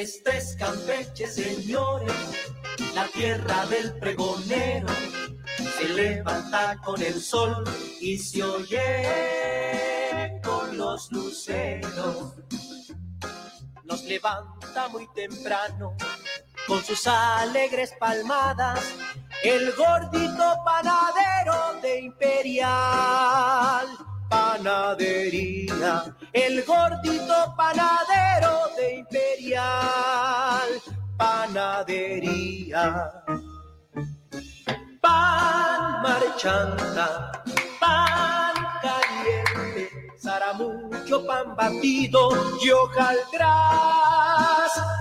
Es Campeche, señores, la tierra del pregonero. Se levanta con el sol y se oye con los luceros. Nos levanta muy temprano con sus alegres palmadas el gordito panadero de Imperial panadería, el gordito panadero de Imperial Panadería. Pan marchanta, pan caliente, mucho pan batido y hojaldras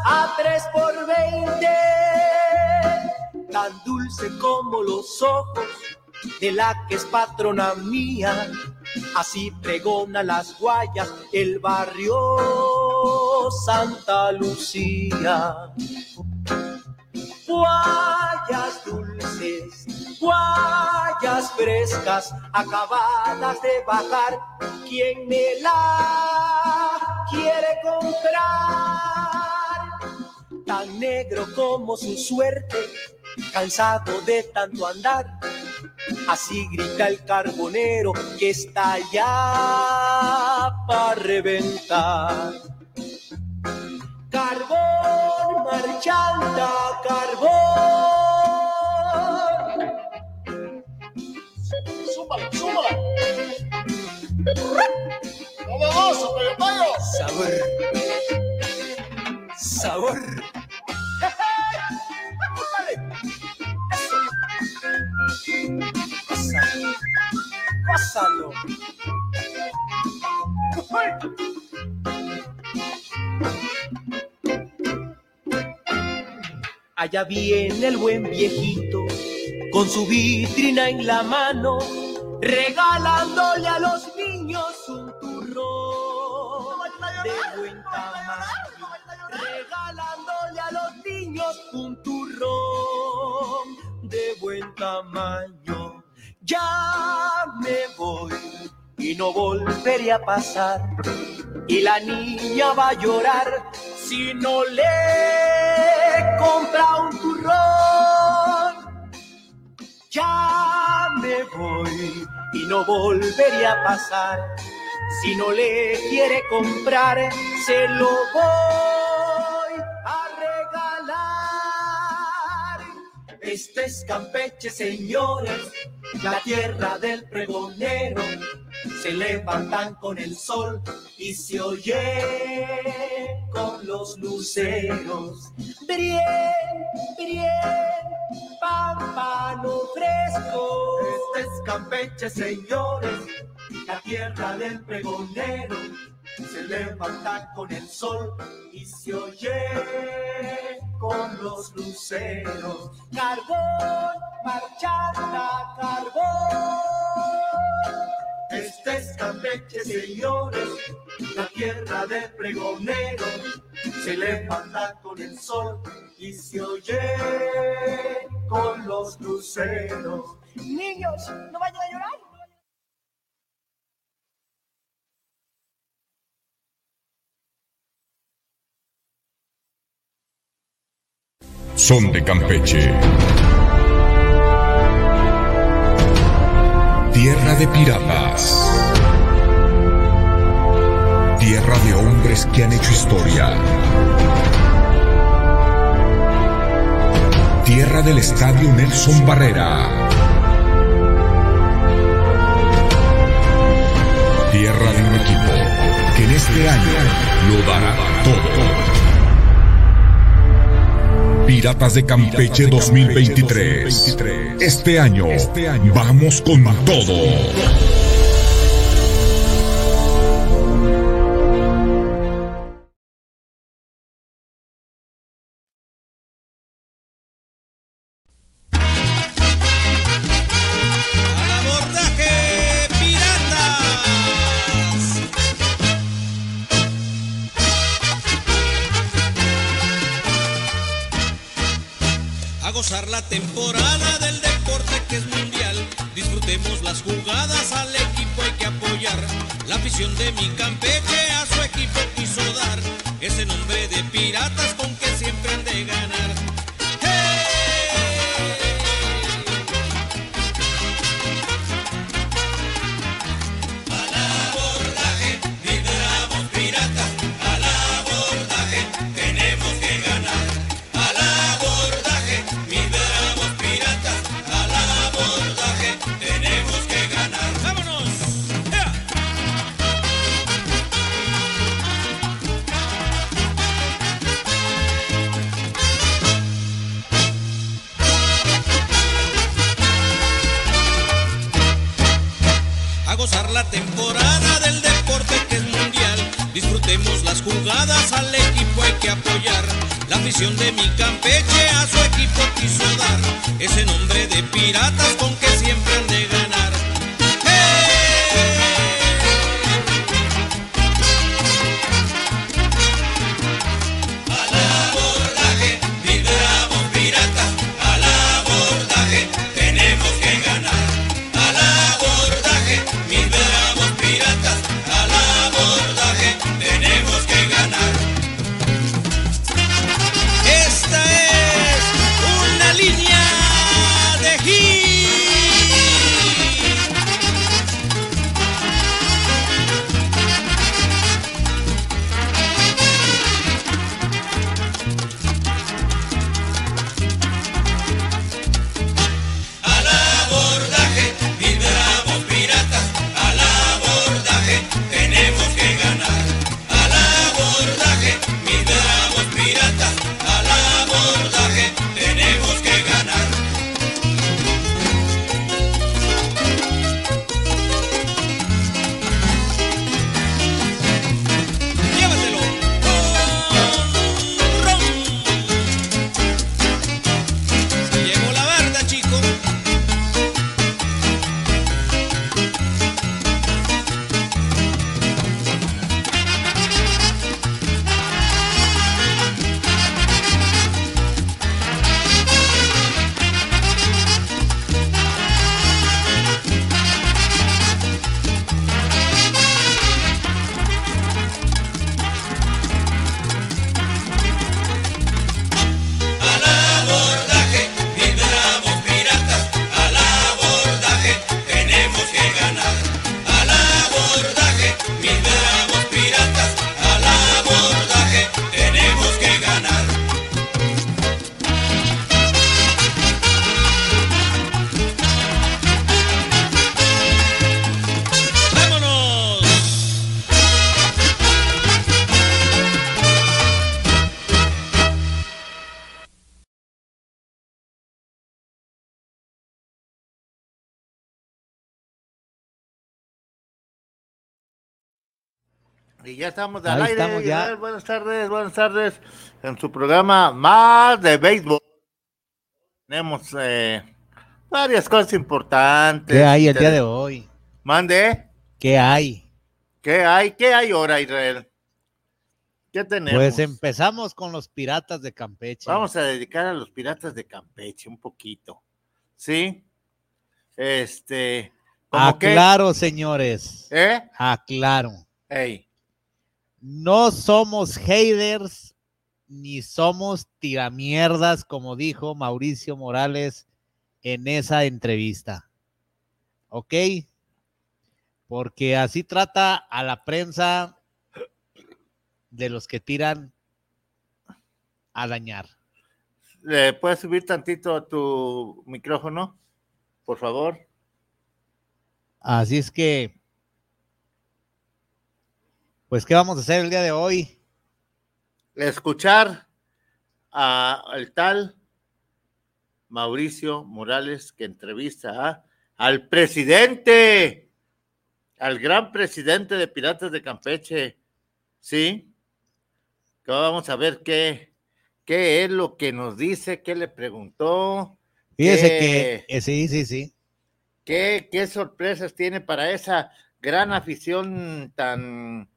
a tres por veinte, tan dulce como los ojos de la que es patrona mía. Así pregona las guayas el barrio Santa Lucía. Guayas dulces, guayas frescas, acabadas de bajar. ¿Quién me la quiere comprar? Tan negro como su suerte, cansado de tanto andar Así grita el carbonero que está ya para reventar. Carbón, marchanta, carbón. Súmala, súmala. No me vas a Sabor. Sabor. Pásalo. Allá viene el buen viejito con su vitrina en la mano, regalándole a los niños un turrón de buen tamaño, regalándole a los niños un turrón de buen tamaño. Ya me voy y no volveré a pasar. Y la niña va a llorar si no le compra un turrón. Ya me voy y no volveré a pasar. Si no le quiere comprar, se lo voy Este es Campeche, señores la tierra del pregonero, se levantan con el sol y se oye con los luceros. Bien, bien, pampano fresco. Este es Campeche, señores, la tierra del pregonero, se levanta con el sol y se oye con los luceros. Carbón, marchata, carbón. Este es Campeche, señores, la tierra de pregonero. Se levanta con el sol y se oye con los luceros. Niños, no vayan a llorar. Son de Campeche. Tierra de piratas. Tierra de hombres que han hecho historia. Tierra del Estadio Nelson Barrera. Tierra de un equipo que en este año lo dará todo Piratas de Campeche 2023. Este año, vamos con todo. Piratas estamos al Ahí aire. estamos ya. Israel. Buenas tardes, buenas tardes. En su programa más de béisbol. Tenemos eh, varias cosas importantes. ¿Qué hay el día de hoy? Mande. ¿Qué hay? ¿Qué hay? ¿Qué hay ahora, Israel? ¿Qué tenemos? Pues empezamos con los piratas de Campeche. Vamos a dedicar a los piratas de Campeche un poquito. ¿Sí? Este. que- Aclaro, señores. ¿Eh? Aclaro. Ey. No somos haters ni somos tiramierdas, como dijo Mauricio Morales en esa entrevista. ¿Ok? Porque así trata a la prensa de los que tiran a dañar. ¿Le puedes subir tantito tu micrófono? Por favor. Así es que, pues, ¿qué vamos a hacer el día de hoy? Escuchar a el tal Mauricio Morales que entrevista a, al presidente, al gran presidente de Piratas de Campeche, ¿sí? Que vamos a ver qué, qué es lo que nos dice, qué le preguntó. Fíjese qué- que, eh, sí, sí, sí. ¿Qué, qué sorpresas tiene para esa gran afición tan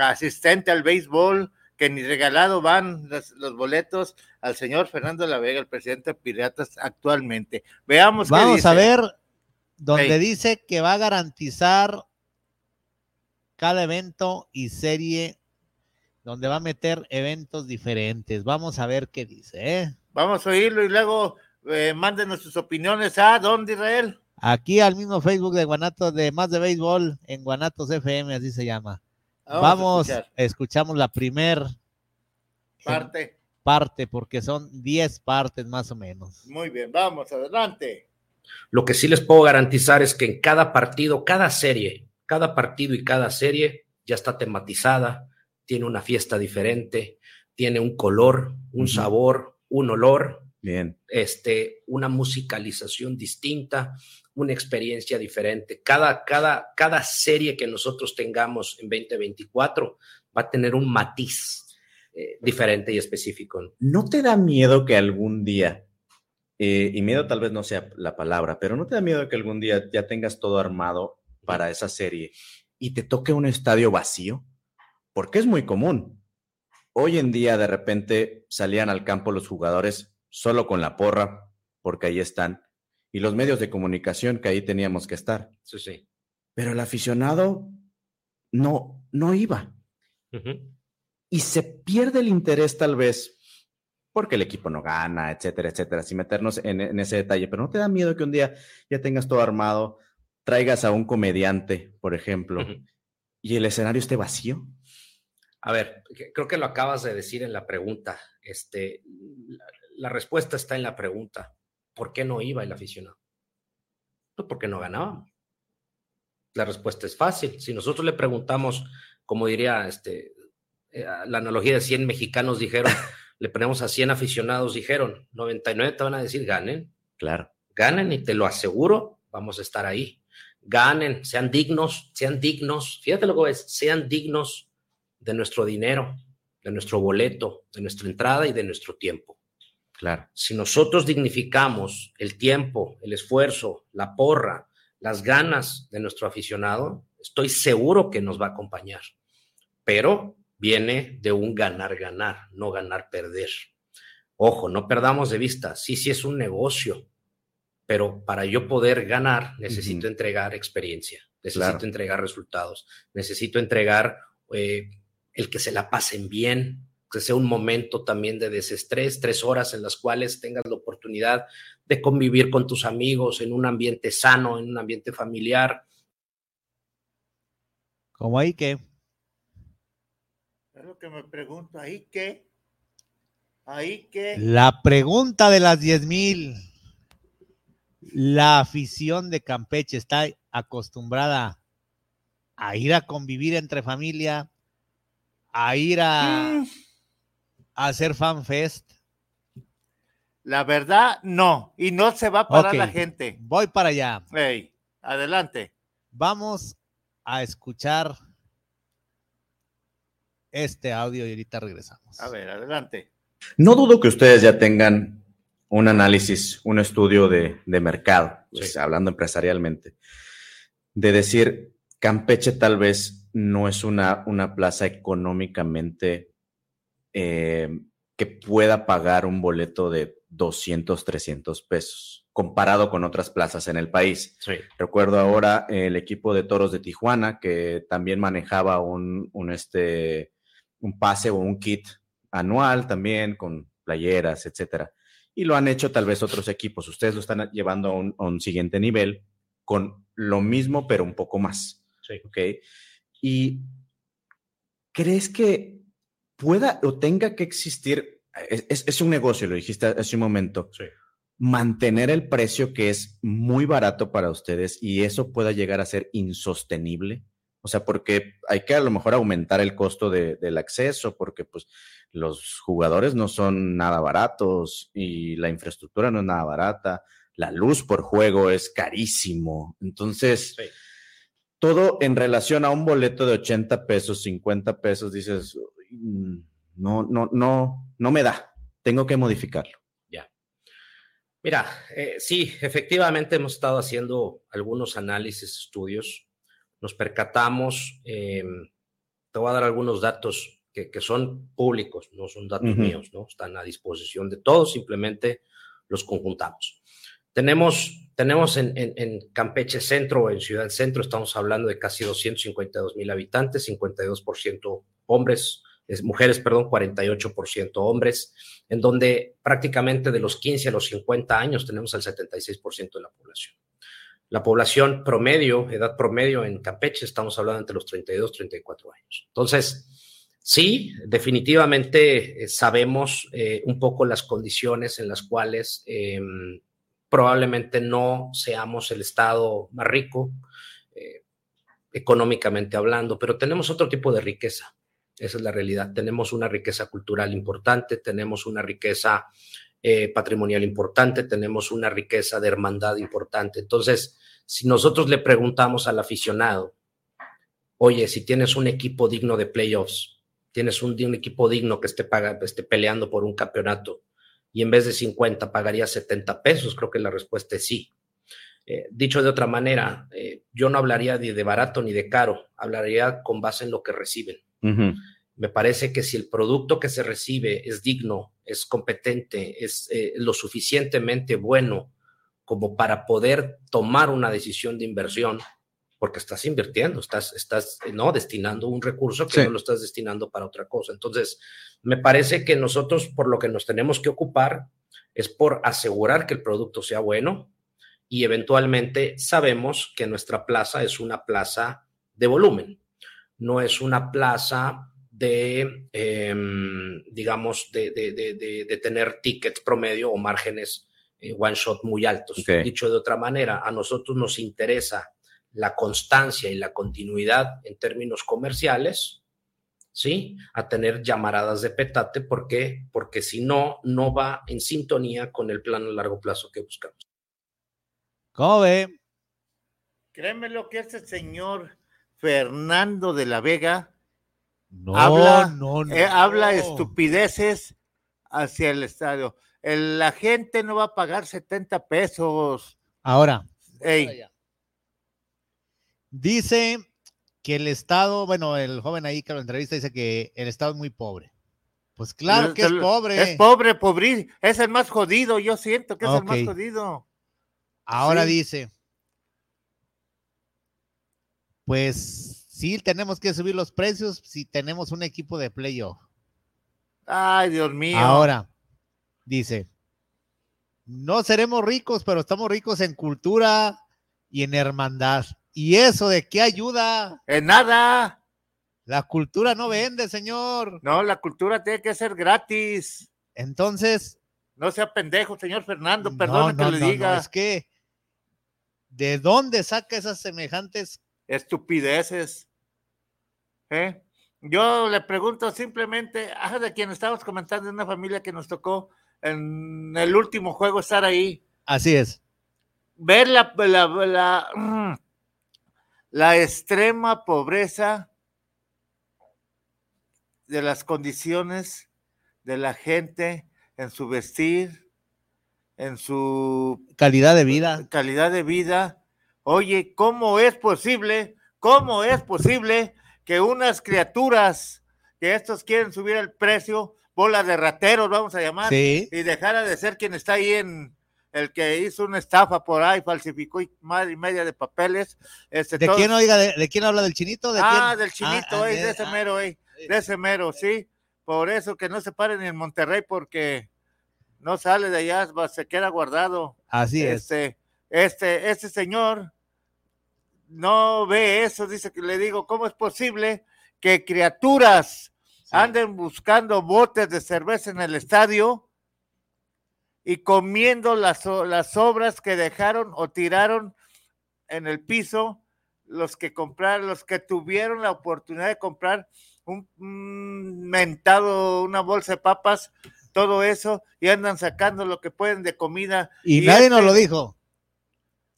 asistente al béisbol que ni regalado van los, los boletos al señor Fernando La Vega, el presidente de Piratas actualmente? Veamos qué Vamos a ver donde dice que va a garantizar cada evento y serie donde va a meter eventos diferentes. Vamos a ver qué dice. ¿eh? Vamos a oírlo y luego eh, mándenos sus opiniones a dónde Israel. Aquí al mismo Facebook de Guanatos, de Más de Béisbol, en Guanatos FM, así se llama. Vamos, Vamos, a escuchar. escuchamos la primer parte. parte, porque son 10 partes más o menos. Muy bien, vamos, adelante. Lo que sí les puedo garantizar es que en cada partido, cada serie, cada partido y cada serie ya está tematizada, tiene una fiesta diferente, tiene un color, un sabor, un olor, Bien. este, una musicalización distinta, una experiencia diferente. Cada, cada, cada serie que nosotros tengamos en 2024 va a tener un matiz eh, diferente y específico. ¿No te da miedo que algún día, eh, y miedo tal vez no sea la palabra, pero no te da miedo que algún día ya tengas todo armado para esa serie y te toque un estadio vacío? Porque es muy común. Hoy en día de repente salían al campo los jugadores solo con la porra, porque ahí están, y los medios de comunicación que ahí teníamos que estar. Sí, sí. Pero el aficionado no, no iba. Y se pierde el interés tal vez porque el equipo no gana, etcétera, etcétera, sin meternos en, en ese detalle, pero no te da miedo que un día ya tengas todo armado, traigas a un comediante, por ejemplo, y el escenario esté vacío. A ver, creo que lo acabas de decir en la pregunta. Este, la, la respuesta está en la pregunta. ¿Por qué no iba el aficionado? Pues porque no ganábamos. La respuesta es fácil. Si nosotros le preguntamos, como diría este, eh, la analogía de 100 mexicanos dijeron, le ponemos a 100 aficionados, dijeron, 99 te van a decir ganen, Claro. ganen y te lo aseguro, vamos a estar ahí. Ganen, sean dignos, sean dignos. Fíjate lo que es, sean dignos de nuestro dinero, de nuestro boleto, de nuestra entrada y de nuestro tiempo. Claro. Si nosotros dignificamos el tiempo, el esfuerzo, la porra, las ganas de nuestro aficionado, estoy seguro que nos va a acompañar. Pero viene de un ganar-ganar, no ganar-perder. Ojo, no perdamos de vista, sí, sí es un negocio, pero para yo poder ganar necesito entregar experiencia, necesito Claro. entregar resultados, necesito entregar eh, el que se la pasen bien, que sea un momento también de desestrés, tres horas en las cuales tengas la oportunidad de convivir con tus amigos en un ambiente sano, en un ambiente familiar. Como ahí que, Es lo que me pregunto, ¿ahí qué? ¿Ahí qué? la pregunta de las 10 mil. La afición de Campeche está acostumbrada a ir a convivir entre familia, a ir a, Mm, a hacer fan fest. La verdad, no. Y no se va a parar la gente. Voy para allá. Ey, adelante. Vamos a escuchar este audio y ahorita regresamos. A ver, adelante. No dudo que ustedes ya tengan un análisis, un estudio de, de mercado, pues, Sí. hablando empresarialmente, de decir, Campeche tal vez no es una, una plaza económicamente eh, que pueda pagar un boleto de 200, 300 pesos, comparado con otras plazas en el país. Sí. Recuerdo ahora el equipo de Toros de Tijuana que también manejaba un, un, este, un pase o un kit anual también con playeras, etcétera. Y lo han hecho tal vez otros equipos. Ustedes lo están llevando a un, a un siguiente nivel con lo mismo, pero un poco más. Sí. ¿Ok? ¿Y crees que pueda o tenga que existir? Es, es- un negocio, lo dijiste hace un momento. Sí. Mantener el precio que es muy barato para ustedes y eso pueda llegar a ser insostenible O sea, porque hay que a lo mejor aumentar el costo de- del acceso, porque pues los jugadores no son nada baratos y la infraestructura no es nada barata, la luz por juego es carísimo. Entonces, Sí. todo en relación a un boleto de 80 pesos, 50 pesos, dices, "Mm, no, no, no, no me da, tengo que modificarlo. Mira, eh, sí, efectivamente hemos estado haciendo algunos análisis, estudios. Nos percatamos, eh, te voy a dar algunos datos que, que son públicos, no son datos míos, ¿no? Están a disposición de todos, simplemente los conjuntamos. Tenemos, tenemos en, en- en Campeche Centro, en Ciudad Centro, estamos hablando de casi 252 mil habitantes, 52% hombres, es, mujeres, perdón, 48% hombres, en donde prácticamente de los 15 a los 50 años tenemos el 76% de la población. La población promedio, edad promedio en Campeche, estamos hablando entre los 32 y 34 años. Entonces, sí, definitivamente eh, sabemos eh, un poco las condiciones en las cuales eh, probablemente no seamos el estado más rico, eh, económicamente hablando, pero tenemos otro tipo de riqueza. Esa es la realidad. Tenemos una riqueza cultural importante, tenemos una riqueza eh, patrimonial importante, tenemos una riqueza de hermandad importante. Entonces, si nosotros le preguntamos al aficionado, oye, si tienes un equipo digno de playoffs, tienes un, equipo digno que esté peleando por un campeonato y en vez de 50 pagaría 70 pesos, creo que la respuesta es sí. Eh, dicho de otra manera, eh, yo no hablaría ni de barato ni de caro, hablaría con base en lo que reciben. Me parece que si el producto que se recibe es digno, es competente, es eh, lo suficientemente bueno como para poder tomar una decisión de inversión, porque estás invirtiendo, estás, estás eh, no destinando un recurso que Sí. no lo estás destinando para otra cosa. Entonces, me parece que nosotros por lo que nos tenemos que ocupar es por asegurar que el producto sea bueno y eventualmente sabemos que nuestra plaza es una plaza de volumen, no es una plaza de, em, digamos, de, de- de- de- de tener tickets promedio o márgenes eh, one shot muy altos. Ok. Dicho de otra manera, a nosotros nos interesa la constancia y la continuidad en términos comerciales, ¿sí? A tener llamaradas de petate, ¿por qué? Porque si no, no va en sintonía con el plan a largo plazo que buscamos. ¿Cómo ve? Créeme lo que este señor Fernando de la Vega No, habla, no, no. eh, habla estupideces hacia el estadio. El- la gente no va a pagar 70 pesos. Ahora, Ey, dice que el Estado, bueno, el joven ahí que lo entrevista dice que el Estado es muy pobre. Pues claro que es pobre. Es pobre, pobre. Es el más jodido. Yo siento que es el más jodido. Ahora Sí. dice, pues sí, tenemos que subir los precios si tenemos un equipo de playoff. Ay, Dios mío. Ahora, dice, no seremos ricos, pero estamos ricos en cultura y en hermandad. ¿Y eso de qué ayuda? En nada. La cultura no vende, señor. No, la cultura tiene que ser gratis. Entonces, No sea pendejo, señor Fernando. Perdón no, que le no, diga. es que, ¿de dónde saca esas semejantes? Estupideces. ¿Eh? Yo le pregunto simplemente, ah, de quien estábamos comentando, de una familia que nos tocó en el último juego estar ahí, Así es. ver la, la, la, la extrema pobreza de las condiciones de la gente en su vestir, en su Calidad de vida. calidad de vida. Oye, ¿cómo es posible? ¿Cómo es posible que unas criaturas que estos quieren subir el precio, bola de rateros, vamos a llamar, Sí. y dejara de ser quien está ahí en el que hizo una estafa por ahí, falsificó y madre y media de papeles. Este, ¿De quién, oiga, de, de quién habla del chinito? ¿De ah, quién? del chinito, Ah, ey, de- ese ah, mero, ey, de ese mero, sí. Por eso que no se paren en Monterrey porque no sale de allá, se queda guardado. Así es. Este, este, señor no ve eso, dice que le digo, ¿cómo es posible que criaturas anden buscando botes de cerveza en el estadio y comiendo las, las obras que dejaron o tiraron en el piso los que compraron, los que tuvieron la oportunidad de comprar un, un mentado, una bolsa de papas, todo eso, y andan sacando lo que pueden de comida. Y, nadie nos este- lo dijo.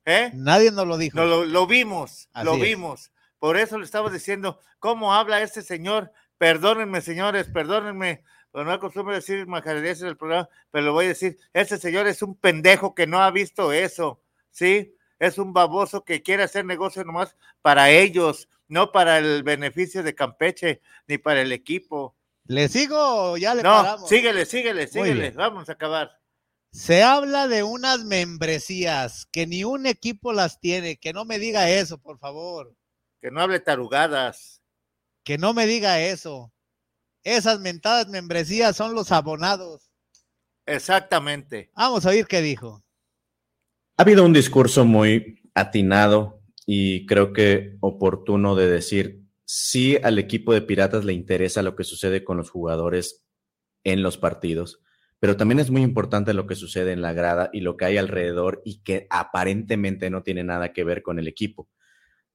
¿Eh? Nadie nos lo dijo. No, lo, lo vimos, Así lo es. vimos. Por eso le estaba diciendo, ¿cómo habla este señor? Perdónenme, señores, perdónenme. Pero no acostumbro decir majaderías en el programa, pero lo voy a decir. Este señor es un pendejo que no ha visto eso, ¿sí? Es un baboso que quiere hacer negocio nomás para ellos, no para el beneficio de Campeche, ni para el equipo. ¿Le sigo o ya le No, paramos? síguele, síguele, síguele. Vamos a acabar. Se habla de unas membresías que ni un equipo las tiene. Que no me diga eso, por favor. Que no hable tarugadas. Que no me diga eso. Esas mentadas membresías son los abonados. Exactamente. Vamos a oír qué dijo. Ha habido un discurso muy atinado y creo que oportuno de decir, sí al equipo de Piratas le interesa lo que sucede con los jugadores en los partidos, pero también es muy importante lo que sucede en la grada y lo que hay alrededor y que aparentemente no tiene nada que ver con el equipo.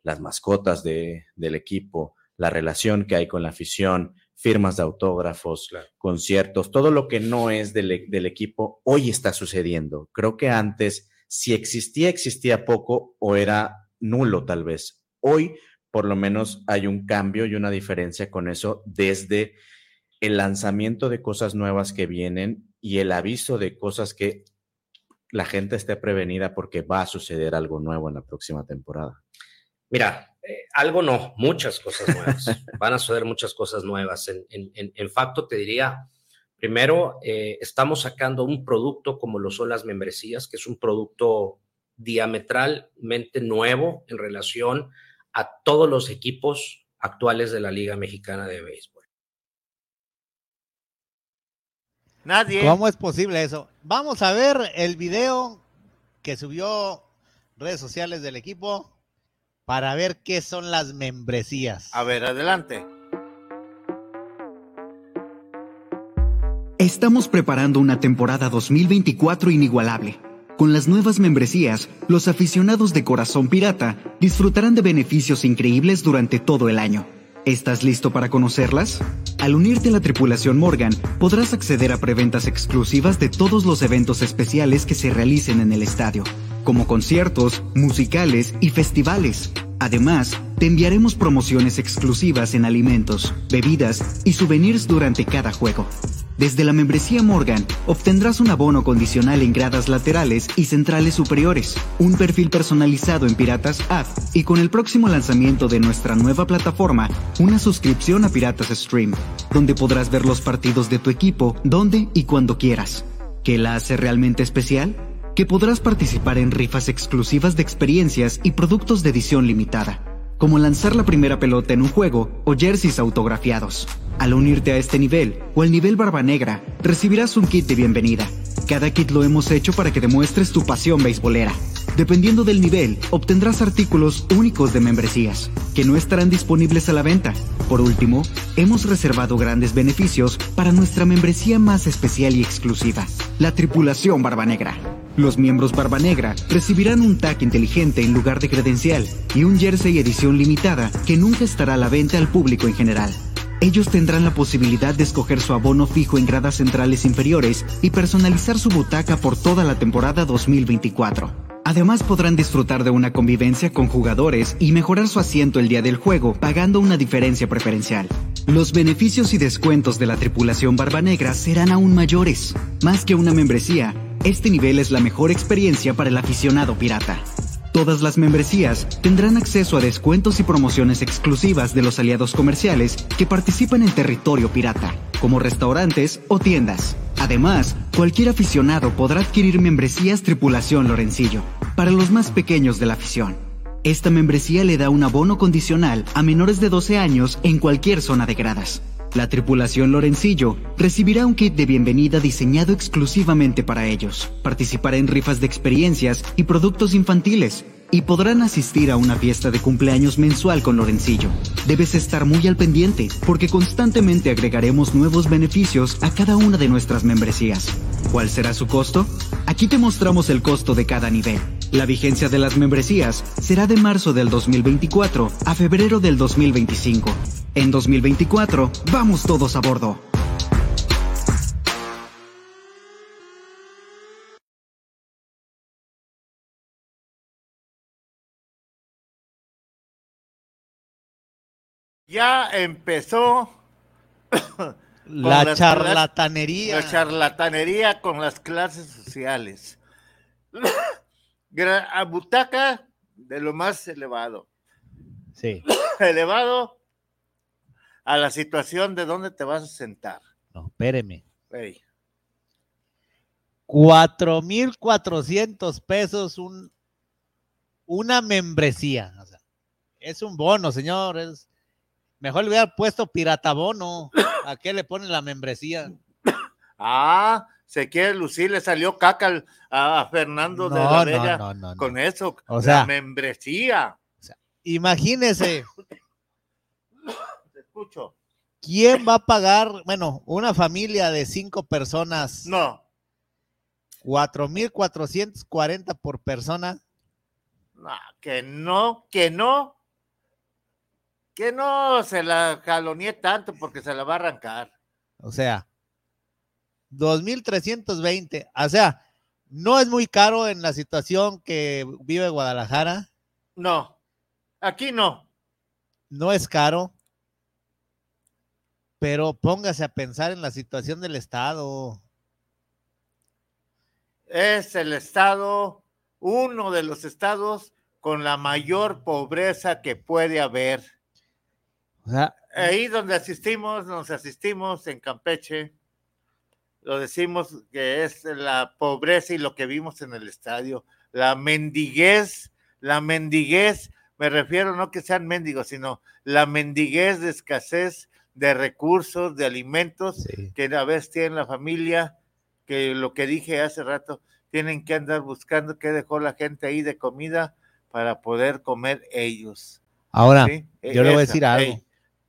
Las mascotas de- del equipo, la relación que hay con la afición, firmas de autógrafos, conciertos, todo lo que no es del, e- del equipo, hoy está sucediendo. Creo que antes, si existía, existía poco o era nulo tal vez. Hoy, por lo menos, hay un cambio y una diferencia con eso desde el lanzamiento de cosas nuevas que vienen y el aviso de cosas que la gente esté prevenida porque va a suceder algo nuevo en la próxima temporada. Mira, eh, algo no, muchas cosas nuevas. Van a suceder muchas cosas nuevas. En, en, en, facto, te diría, primero, eh, estamos sacando un producto como lo son las membresías, que es un producto diametralmente nuevo en relación a todos los equipos actuales de la Liga Mexicana de Béisbol. Nadie. ¿Cómo es posible eso? Vamos a ver el video que subió redes sociales del equipo para ver qué son las membresías. A ver, adelante. Estamos preparando una temporada 2024 inigualable. Con las nuevas membresías, los aficionados de Corazón Pirata disfrutarán de beneficios increíbles durante todo el año. ¿Estás listo para conocerlas? Al unirte a la tripulación Morgan, podrás acceder a preventas exclusivas de todos los eventos especiales que se realicen en el estadio, como conciertos, musicales y festivales. Además, te enviaremos promociones exclusivas en alimentos, bebidas y souvenirs durante cada juego. Desde la membresía Morgan obtendrás un abono condicional en gradas laterales y centrales superiores, un perfil personalizado en Piratas App y con el próximo lanzamiento de nuestra nueva plataforma, una suscripción a Piratas Stream, donde podrás ver los partidos de tu equipo donde y cuando quieras. ¿Qué la hace realmente especial? Que podrás participar en rifas exclusivas de experiencias y productos de edición limitada como lanzar la primera pelota en un juego o jerseys autografiados. Al unirte a este nivel o al nivel Barba Negra, recibirás un kit de bienvenida. Cada kit lo hemos hecho para que demuestres tu pasión beisbolera. Dependiendo del nivel, obtendrás artículos únicos de membresías, que no estarán disponibles a la venta. Por último, hemos reservado grandes beneficios para nuestra membresía más especial y exclusiva, la tripulación Barba Negra. Los miembros Barba Negra recibirán un tag inteligente en lugar de credencial y un jersey edición limitada que nunca estará a la venta al público en general. Ellos tendrán la posibilidad de escoger su abono fijo en gradas centrales inferiores y personalizar su butaca por toda la temporada 2024. Además podrán disfrutar de una convivencia con jugadores y mejorar su asiento el día del juego pagando una diferencia preferencial. Los beneficios y descuentos de la tripulación Barba Negra serán aún mayores. Más que una membresía, este nivel es la mejor experiencia para el aficionado pirata. Todas las membresías tendrán acceso a descuentos y promociones exclusivas de los aliados comerciales que participan en territorio pirata, como restaurantes o tiendas. Además, cualquier aficionado podrá adquirir membresías Tripulación Lorencillo, para los más pequeños de la afición. Esta membresía le da un abono condicional a menores de 12 años en cualquier zona de gradas. La tripulación Lorencillo recibirá un kit de bienvenida diseñado exclusivamente para ellos. Participará en rifas de experiencias y productos infantiles, y podrán asistir a una fiesta de cumpleaños mensual con Lorencillo. Debes estar muy al pendiente porque constantemente agregaremos nuevos beneficios a cada una de nuestras membresías. ¿Cuál será su costo? Aquí te mostramos el costo de cada nivel. La vigencia de las membresías será de marzo del 2024 a febrero del 2025. En 2024, vamos todos a bordo. Ya empezó La charlatanería. La charlatanería con las clases sociales. A butaca de lo más elevado. Sí. elevado a la situación de dónde te vas a sentar. No, espéreme. Ey, Cuatro mil cuatrocientos pesos un, una membresía. O sea, es un bono, señor. Mejor le hubiera puesto pirata bono. ¿A qué le ponen la membresía? Ah, se quiere lucir, le salió caca a, Fernando de la no, Bella no, no, no. con eso. O sea- la membresía. Imagínese, Te escucho. ¿quién va a pagar? Bueno, una familia de cinco personas. No, Cuatro mil cuatrocientos cuarenta por persona. no, que no, que no. Que no se la jalonee tanto porque se la va a arrancar. O sea, 2.320. O sea, no es muy caro en la situación que vive Guadalajara. No, aquí no. No es caro. Pero póngase a pensar en la situación del Estado. Es el estado, uno de los estados con la mayor pobreza que puede haber. O sea, Ahí donde asistimos, nos asistimos en Campeche, lo decimos que es la pobreza y lo que vimos en el estadio, la mendiguez, la mendiguez, me refiero no que sean mendigos, sino la mendiguez de escasez de recursos, de alimentos sí. que a veces tiene la familia, que lo que dije hace rato, tienen que andar buscando qué dejó la gente ahí de comida para poder comer ellos. Ahora, ¿sí? Yo le voy a decir algo.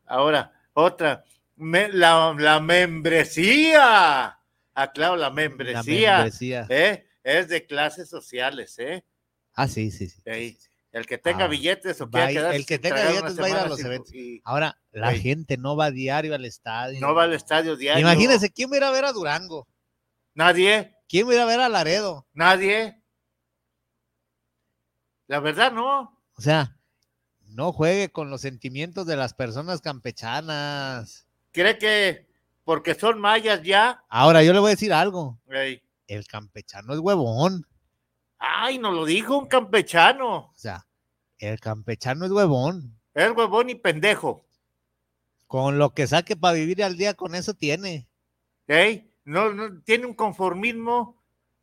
Ahora, otra, me- la, la membresía. Ah, claro, la La membresía. membresía. ¿eh? Es de clases sociales, ¿eh? Ah, sí, sí, sí. El que tenga Ah, billetes o quiera quedarse el que tenga billetes va a ir a los eventos. y Ahora, la gente no va diario al estadio. no va al estadio diario. Imagínese, ¿quién va a ir a ver a Durango? Nadie, ¿Quién va a ir a ver a Laredo? nadie. La verdad, no. O sea, no juegue con los sentimientos de las personas campechanas. Cree que porque son mayas ya. Ahora, yo le voy a decir algo. El campechano es huevón. Ay, nos lo dijo un campechano. O sea, el campechano es huevón. Es huevón y pendejo. Con lo que saque para vivir al día, con eso tiene. ¿ok? No, no- tiene un conformismo,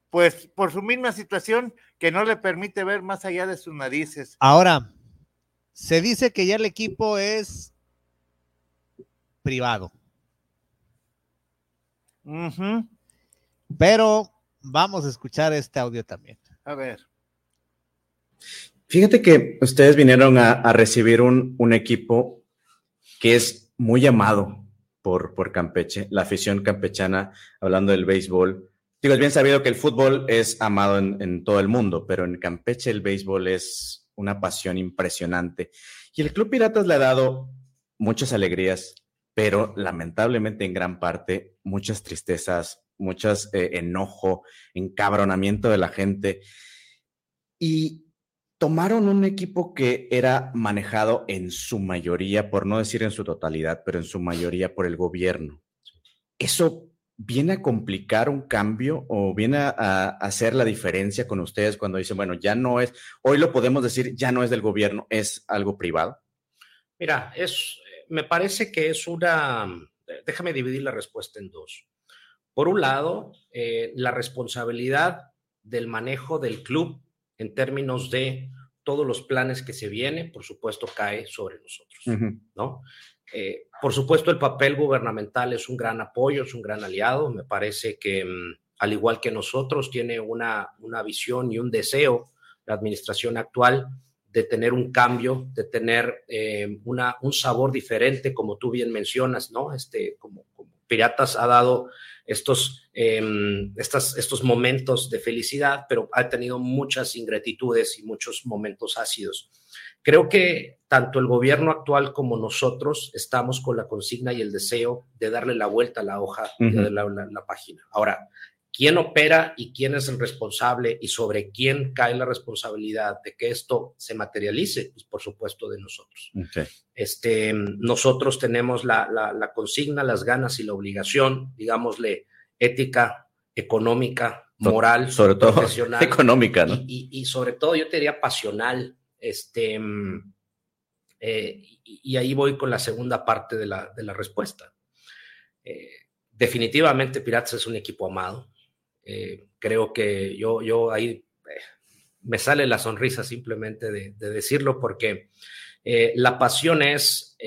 pues por su misma situación que no le permite ver más allá de sus narices. Ahora, se dice que ya el equipo es privado, pero vamos a escuchar este audio también. A ver. Fíjate que ustedes vinieron a, a recibir un, un equipo que es muy amado por, por Campeche, la afición campechana, hablando del béisbol. Digo, es bien sabido que el fútbol es amado en, en todo el mundo, pero en Campeche el béisbol es una pasión impresionante. Y el Club Piratas le ha dado muchas alegrías, pero lamentablemente en gran parte muchas tristezas, muchas eh, enojo, encabronamiento de la gente. Y tomaron un equipo que era manejado en su mayoría, por no decir en su totalidad, pero en su mayoría por el gobierno. ¿Eso viene a complicar un cambio o viene a, a hacer la diferencia con ustedes cuando dicen, bueno, ya no es, hoy lo podemos decir, ya no es del gobierno, es algo privado? Mira, es, me parece que es una, déjame dividir la respuesta en dos. Por un lado, eh, la responsabilidad del manejo del club en términos de todos los planes que se vienen, por supuesto, cae sobre nosotros. ¿no? Eh, por supuesto, el papel gubernamental es un gran apoyo, es un gran aliado. Me parece que, mm, al igual que nosotros, tiene una, una visión y un deseo la administración actual, de tener un cambio, de tener eh, una, un sabor diferente, como tú bien mencionas, ¿no? Este, como, Piratas ha dado estos, estas, estos momentos de felicidad, pero ha tenido muchas ingratitudes y muchos momentos ácidos. Creo que tanto el gobierno actual como nosotros estamos con la consigna y el deseo de darle la vuelta a la hoja y de la, la, la página. Ahora, quién opera y quién es el responsable y sobre quién cae la responsabilidad de que esto se materialice, pues por supuesto de nosotros. Okay. Este, nosotros tenemos la, la, consigna, las ganas y la obligación, digámosle, ética, económica, moral, sobre todo económica, ¿no? Y, y, y, sobre todo, yo te diría pasional. Este, eh, y, ahí voy con la segunda parte de la, de la respuesta. Eh, definitivamente Piratas es un equipo amado, eh, creo que yo, yo ahí me sale la sonrisa simplemente de, de decirlo porque la pasión es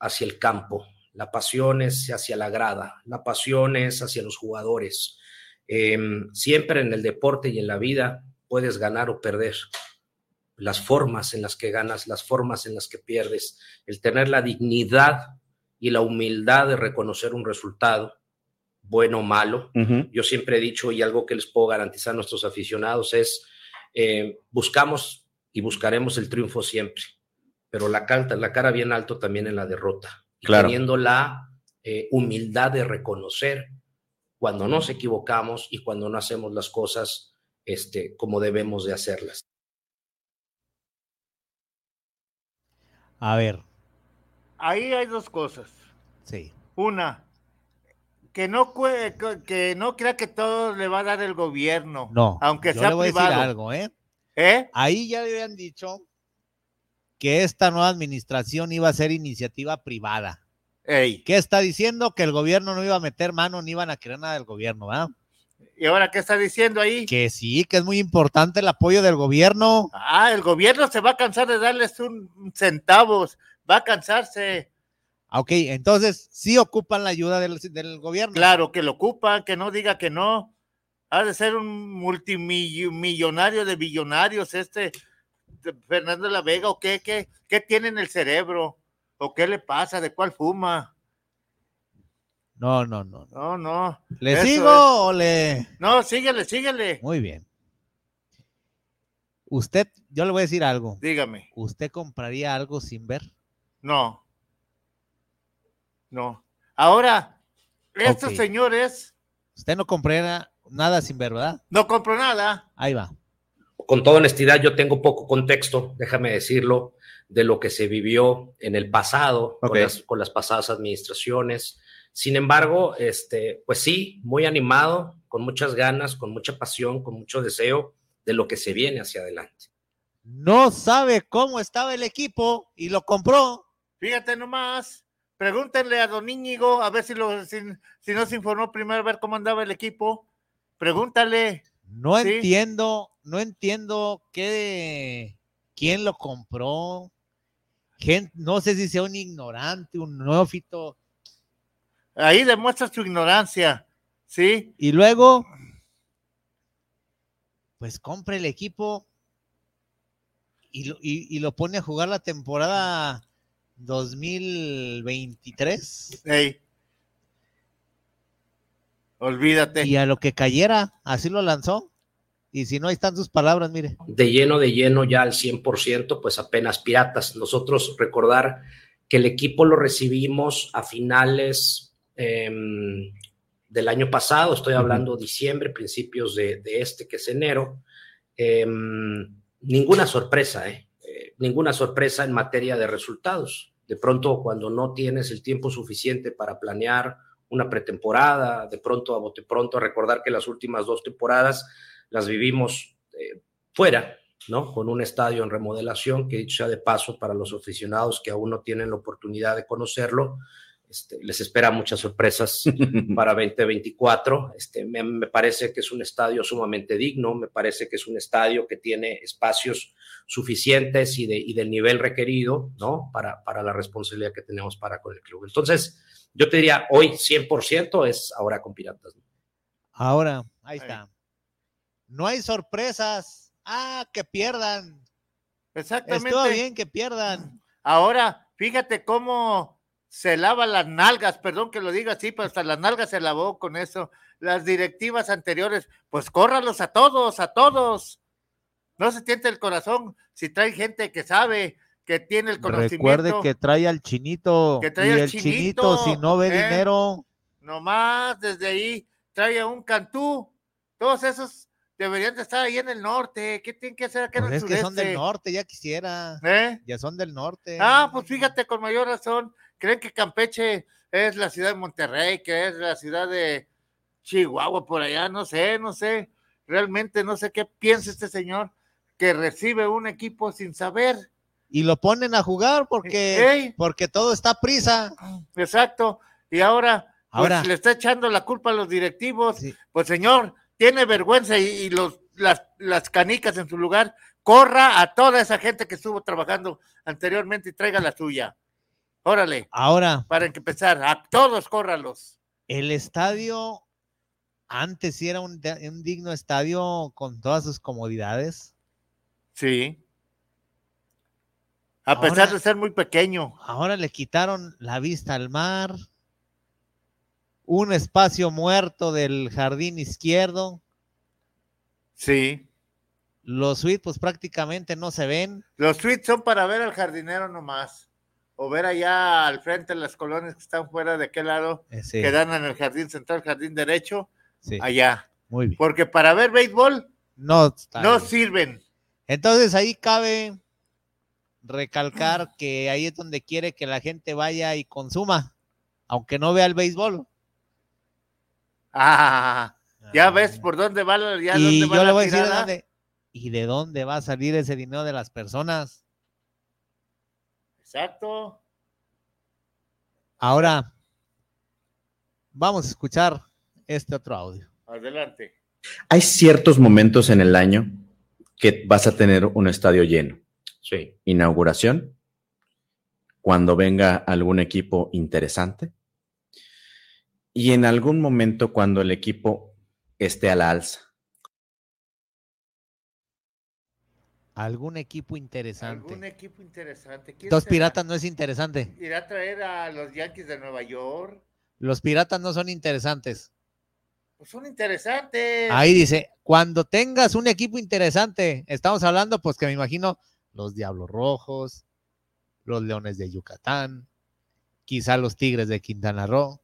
hacia el campo, la pasión es hacia la grada, la pasión es hacia los jugadores. Em, siempre en el deporte y en la vida puedes ganar o perder. Las formas en las que ganas, las formas en las que pierdes, el tener la dignidad y la humildad de reconocer un resultado, bueno o malo. Uh -huh. Yo siempre he dicho, y algo que les puedo garantizar a nuestros aficionados es, eh, buscamos y buscaremos el triunfo siempre, pero la, cara, la cara bien alto también en la derrota. Y claro. teniendo la eh, humildad de reconocer cuando nos equivocamos y cuando no hacemos las cosas este, como debemos de hacerlas. A ver. Ahí hay dos cosas. Sí. Una, que no que no crea que todo le va a dar el gobierno. No. Aunque yo sea le voy privado. A decir algo, ¿eh? ¿Eh? Ahí ya le habían dicho que esta nueva administración iba a ser iniciativa privada. Ey. ¿Qué está diciendo? Que el gobierno no iba a meter mano ni iban a querer nada del gobierno, ¿verdad? ¿Y ahora qué está diciendo ahí? Que sí, que es muy importante el apoyo del gobierno. Ah, el gobierno se va a cansar de darles un centavos, va a cansarse. Ok, entonces sí ocupan la ayuda del, del, gobierno. Claro que lo ocupan, que no diga que no. Ha de ser un multimillonario de billonarios este Fernando La Vega, o qué, qué, qué tiene en el cerebro, o qué le pasa, de cuál fuma. No, no, no. No, no. ¿Le Eso sigo es. o le.? No, síguele, síguele. Muy bien. Usted, yo le voy a decir algo. Dígame. ¿Usted compraría algo sin ver? No. No. Ahora, estos okay. señores. Usted no compraría nada sin ver, ¿verdad? No compro nada. Ahí va. Con toda honestidad, yo tengo poco contexto, déjame decirlo, de lo que se vivió en el pasado okay. con, las, con las pasadas administraciones. Sin embargo, este, pues sí, muy animado, con muchas ganas, con mucha pasión, con mucho deseo de lo que se viene hacia adelante. No sabe cómo estaba el equipo y lo compró. Fíjate nomás, pregúntenle a don Íñigo a ver si, lo, si, si no se informó primero a ver cómo andaba el equipo. Pregúntale. No ¿sí? entiendo, no entiendo qué, quién lo compró. Gente, no sé si sea un ignorante, un neófito. Ahí demuestra su ignorancia, ¿sí? Y luego, pues compre el equipo y lo, y, y lo pone a jugar la temporada 2023. Hey. Olvídate. Y a lo que cayera, así lo lanzó. Y si no, ahí están sus palabras, mire. De lleno, de lleno ya al 100%, pues apenas piratas. Nosotros recordar que el equipo lo recibimos a finales eh, del año pasado, estoy hablando uh -huh. diciembre, principios de, de, este, que es enero. Eh, ninguna sorpresa, ¿eh? ¿eh? Ninguna sorpresa en materia de resultados. De pronto, cuando no tienes el tiempo suficiente para planear una pretemporada, de pronto a bote pronto, a recordar que las últimas dos temporadas las vivimos eh, fuera, ¿no? Con un estadio en remodelación, que dicho sea de paso, para los aficionados que aún no tienen la oportunidad de conocerlo, este, les espera muchas sorpresas para 2024. Este, me, me, parece que es un estadio sumamente digno, me parece que es un estadio que tiene espacios suficientes y, de, y del nivel requerido, ¿no? Para, para la responsabilidad que tenemos para con el club. Entonces, yo te diría, hoy 100% es ahora con Piratas. Ahora, ahí está. No hay sorpresas Ah, que pierdan. Exactamente. Estuvo bien que pierdan. Ahora, fíjate cómo se lava las nalgas, perdón que lo diga así, pero hasta las nalgas se lavó con eso. Las directivas anteriores, pues córralos a todos, a todos. No se tiente el corazón si trae gente que sabe, que tiene el conocimiento. Recuerde que trae al chinito. Que trae y al el chinito, si no ve ¿eh? dinero. Nomás desde ahí trae a un cantú. Todos esos deberían de estar ahí en el norte. ¿Qué tienen que hacer acá en Pues el es que son del norte, ya quisiera. ¿Eh? Ya son del norte. Ah, pues fíjate, con mayor razón, creen que Campeche es la ciudad de Monterrey, que es la ciudad de Chihuahua, por allá, no sé, no sé, realmente no sé qué piensa este señor que recibe un equipo sin saber. Y lo ponen a jugar porque, porque todo está a prisa. Exacto, y ahora, pues, Ahora. le está echando la culpa a los directivos. Pues señor, tiene vergüenza y, y los, las, las canicas en su lugar, corra a toda esa gente que estuvo trabajando anteriormente y traiga la suya. Órale. Ahora, para empezar, a todos córralos. el estadio antes sí era un, digno estadio con todas sus comodidades. Sí. A Ahora- pesar de ser muy pequeño. Ahora le quitaron la vista al mar, un espacio muerto del jardín izquierdo. Sí. Los suites pues prácticamente no se ven. Los suites son para ver al jardinero nomás. O ver allá al frente las colonias que están fuera de aquel lado, Eh, sí. que dan en el jardín central, jardín derecho, Sí. allá. Muy bien. Porque para ver béisbol No, no bien. sirven. Entonces ahí cabe recalcar que ahí es donde quiere que la gente vaya y consuma, aunque no vea el béisbol. Ah, ya ves por dónde va ya y dónde va yo la le voy a decir dónde, y de dónde va a salir ese dinero de las personas. Exacto. Ahora, vamos a escuchar este otro audio. Adelante. Hay ciertos momentos en el año que vas a tener un estadio lleno. Sí. Inauguración, cuando venga algún equipo interesante y en algún momento cuando el equipo esté a la alza. Algún equipo interesante. Algún equipo interesante. ¿Quién Dos será? piratas no es interesante. ¿Irá a traer a los Yankees de Nueva York? Los piratas no son interesantes. Pues son interesantes. Ahí dice, cuando tengas un equipo interesante, estamos hablando, pues que me imagino los Diablos Rojos, los Leones de Yucatán, quizá los Tigres de Quintana Roo.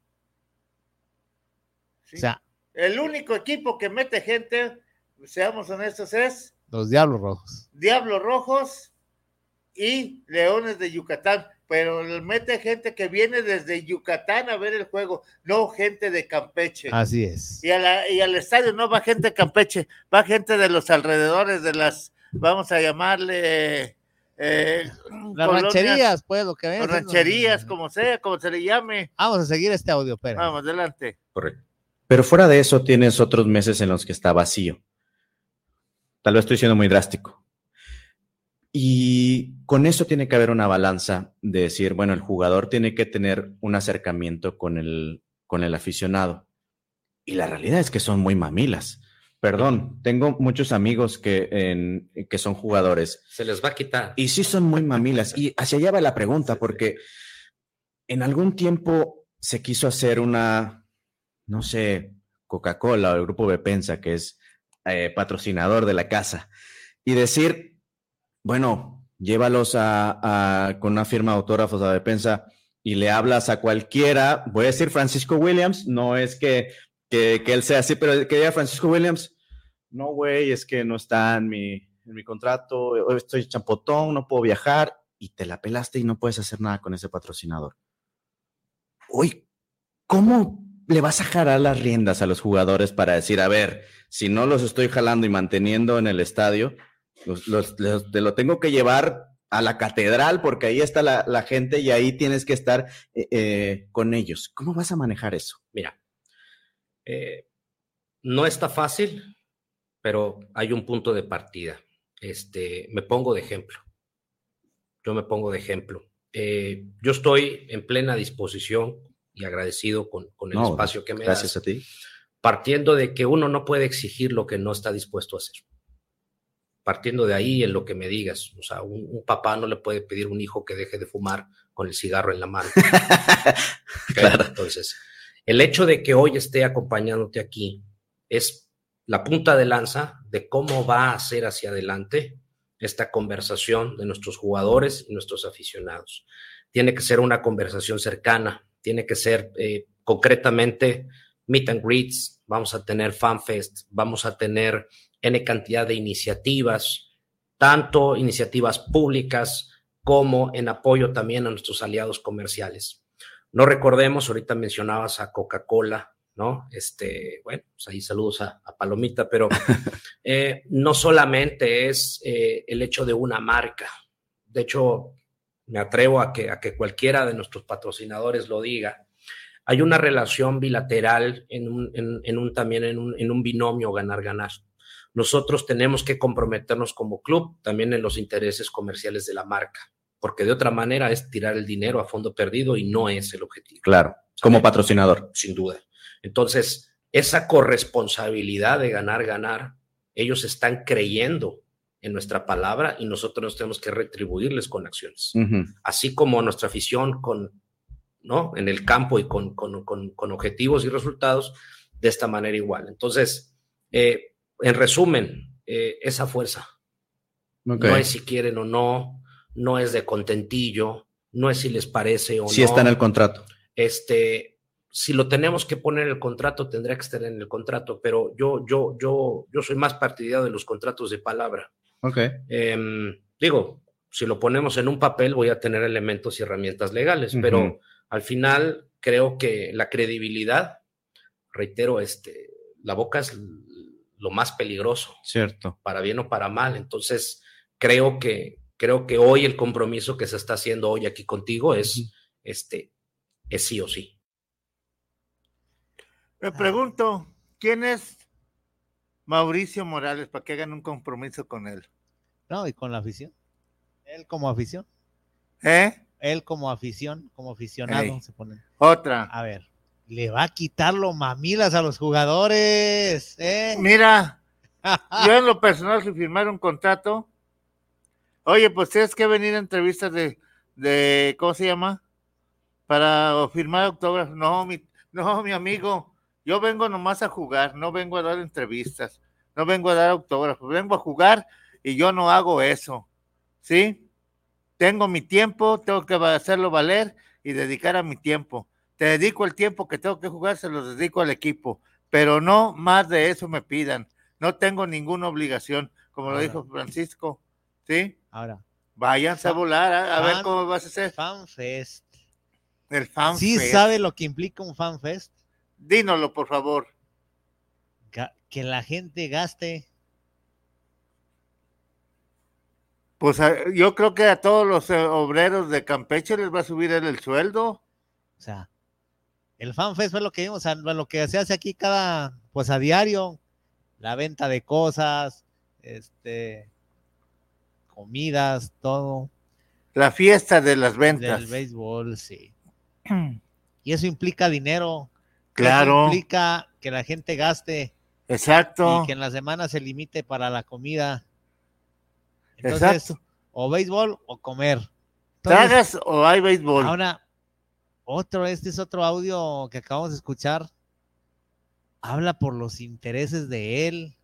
Sí. O sea, El único equipo que mete gente, seamos honestos, es los Diablos Rojos. Diablos Rojos y Leones de Yucatán. Pero mete gente que viene desde Yucatán a ver el juego, no gente de Campeche. Así es. Y, a la- y al estadio no va gente de Campeche, va gente de los alrededores de las, vamos a llamarle... eh, Las colonias, rancherías, pues, lo que ven. rancherías, como sea, como se le llame. Vamos a seguir este audio, pero. Vamos, adelante. Correcto. Pero fuera de eso tienes otros meses en los que está vacío. Tal vez estoy siendo muy drástico. Y con eso tiene que haber una balanza de decir, bueno, el jugador tiene que tener un acercamiento con el, con el aficionado. Y la realidad es que son muy mamilas. Perdón, tengo muchos amigos que, en- que son jugadores Se les va a quitar. y sí son muy mamilas. Y hacia allá va la pregunta, porque en algún tiempo se quiso hacer una, no sé, Coca-Cola o el grupo Bepensa, que es eh, patrocinador de la casa, y decir, bueno, llévalos a, a- con una firma de autógrafos a Bepensa y le hablas a cualquiera, voy a decir Francisco Williams, no es que, que, él sea así, pero que Francisco Williams, no, güey, es que no está en mi, en mi contrato, estoy champotón, no puedo viajar, y te la pelaste y no puedes hacer nada con ese patrocinador. Uy, ¿cómo le vas a jalar las riendas a los jugadores para decir, a ver, si no los estoy jalando y manteniendo en el estadio, los, los- los- te lo tengo que llevar a la catedral porque ahí está la, la gente y ahí tienes que estar eh, eh, con ellos. ¿Cómo vas a manejar eso? Mira, eh, no está fácil, pero hay un punto de partida. Este, me pongo de ejemplo. Yo me pongo de ejemplo. Yo estoy en plena disposición y agradecido con, con el No, espacio que me gracias das, a ti. Partiendo de que uno no puede exigir lo que no está dispuesto a hacer. partiendo de ahí en lo que me digas. O sea, un, un papá no le puede pedir a un hijo que deje de fumar con el cigarro en la mano. Claro. Entonces, el hecho de que hoy esté acompañándote aquí es la punta de lanza de cómo va a ser hacia adelante esta conversación de nuestros jugadores y nuestros aficionados. Tiene que ser una conversación cercana, tiene que ser eh, concretamente meet and greets, vamos a tener fanfest, vamos a tener N cantidad de iniciativas, tanto iniciativas públicas como en apoyo también a nuestros aliados comerciales. No recordemos, ahorita mencionabas a Coca-Cola, ¿no? Este, bueno, pues ahí saludos a, a Palomita, pero eh, no solamente es eh, el hecho de una marca. De hecho, me atrevo a que, a que cualquiera de nuestros patrocinadores lo diga. Hay una relación bilateral en un, en, en un también en un, en un binomio ganar-ganar. Nosotros tenemos que comprometernos como club también en los intereses comerciales de la marca, porque de otra manera es tirar el dinero a fondo perdido y no es el objetivo Claro, como patrocinador. sin duda. Entonces, esa corresponsabilidad de ganar, ganar, ellos están creyendo en nuestra palabra y nosotros nos tenemos que retribuirles con acciones. Así como nuestra afición con, ¿no? En el campo y con, con, con- con objetivos y resultados, de esta manera igual. Entonces, eh, en resumen, eh, esa fuerza. Ok. No es si quieren o no, no es de contentillo, no es si les parece o Sí no está en el contrato. este, si lo tenemos que poner en el contrato, tendría que estar en el contrato, pero yo, yo, yo, yo soy más partidario de los contratos de palabra. Ok. Em, digo, si lo ponemos en un papel, voy a tener elementos y herramientas legales, Ujú. pero al final creo que la credibilidad, reitero, este, la boca es lo más peligroso Cierto. para bien o para mal. Entonces, creo que, creo que hoy el compromiso que se está haciendo hoy aquí contigo es, este, es sí o sí. Me pregunto, ¿quién es Mauricio Morales para que hagan un compromiso con él? No, y con la afición. Él como afición. ¿Eh? Él como afición, como aficionado, Ey. se pone. Otra. A ver, le va a quitar los mamilas a los jugadores. ¿eh? Mira, yo en lo personal, si firmara un contrato, oye, pues tienes que venir a entrevistas de, de ¿cómo se llama? Para firmar autógrafos. No, mi, no, mi amigo, yo vengo nomás a jugar, no vengo a dar entrevistas, no vengo a dar autógrafos, vengo a jugar y yo no hago eso, ¿sí? Tengo mi tiempo, tengo que hacerlo valer y dedicar a mi tiempo. Te dedico el tiempo que tengo que jugar, se lo dedico al equipo, pero no más de eso me pidan. No tengo ninguna obligación, como lo dijo Francisco, ¿sí? Ahora, Váyanse a volar, a, a ver cómo vas a hacer FanFest. el fan ¿Sí fest. sabe lo que implica un FanFest? Dínoslo, por favor. Ga- Que la gente gaste. Pues yo creo que a todos los eh, obreros de Campeche les va a subir el sueldo. O sea, el FanFest fue lo que vimos, o sea, lo que se hace aquí cada, pues a diario, la venta de cosas, este, comidas, todo, La fiesta de las ventas. del béisbol, sí. Y eso implica dinero. Claro. Eso implica que la gente gaste Exacto. y que en la semana se limite para la comida. Entonces, Exacto. o béisbol o comer. Entonces, ¿Tragas o hay béisbol? Ahora, otro, este es otro audio que acabamos de escuchar. Habla por los intereses de él.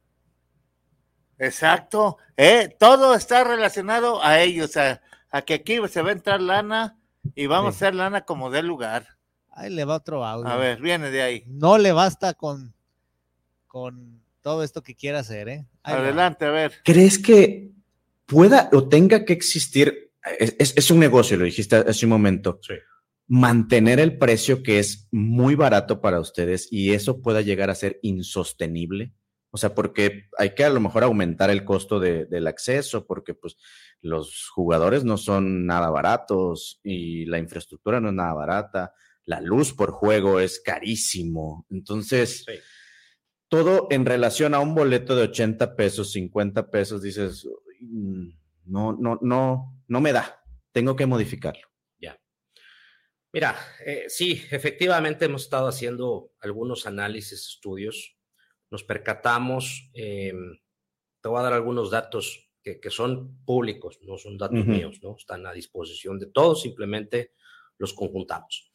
Exacto. Eh, todo está relacionado a ellos, a, a que aquí se va a entrar lana y vamos Sí. a hacer lana como dé lugar. Ahí le va otro audio. A ver, viene de ahí. No le basta con, con todo esto que quiere hacer, ¿eh? Ahí le va. Adelante, a ver. ¿Crees que pueda o tenga que existir? Es, es- es un negocio, lo dijiste hace un momento. Sí. Mantener el precio que es muy barato para ustedes y eso pueda llegar a ser insostenible. O sea, porque hay que a lo mejor aumentar el costo de- del acceso, porque pues los jugadores no son nada baratos y la infraestructura no es nada barata. La luz por juego es carísimo. Entonces, Sí. todo en relación a un boleto de 80 pesos, 50 pesos, dices, "Mm, no, no, no, no me da, tengo que modificarlo. Ya. Mira, eh, sí, efectivamente hemos estado haciendo algunos análisis, estudios. Nos percatamos, eh, te voy a dar algunos datos que, que son públicos, no son datos míos, ¿no? Están a disposición de todos, simplemente los conjuntamos.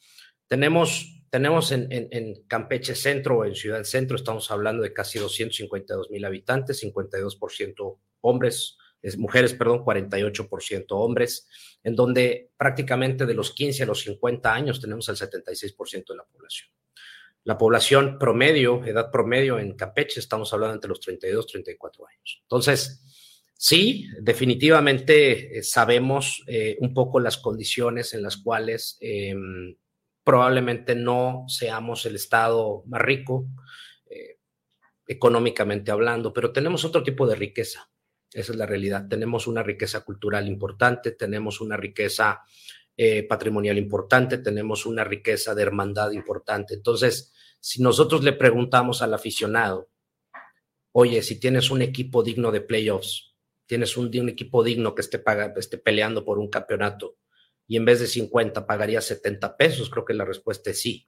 Tenemos, tenemos en, en- en Campeche Centro o en Ciudad Centro, estamos hablando de casi 252 mil habitantes, 52% hombres, es, mujeres, perdón, 48% hombres, en donde prácticamente de los 15 a los 50 años tenemos el 76% de la población. La población promedio, edad promedio en Campeche, estamos hablando entre los 32 y 34 años. Entonces, sí, definitivamente eh, sabemos eh, un poco las condiciones en las cuales eh, probablemente no seamos el estado más rico, eh, económicamente hablando, pero tenemos otro tipo de riqueza. Esa es la realidad. Tenemos una riqueza cultural importante, tenemos una riqueza eh, patrimonial importante, tenemos una riqueza de hermandad importante. Entonces, si nosotros le preguntamos al aficionado, oye, si tienes un equipo digno de playoffs, tienes un, equipo digno que esté peleando por un campeonato y en vez de 50 pagaría 70 pesos, creo que la respuesta es sí.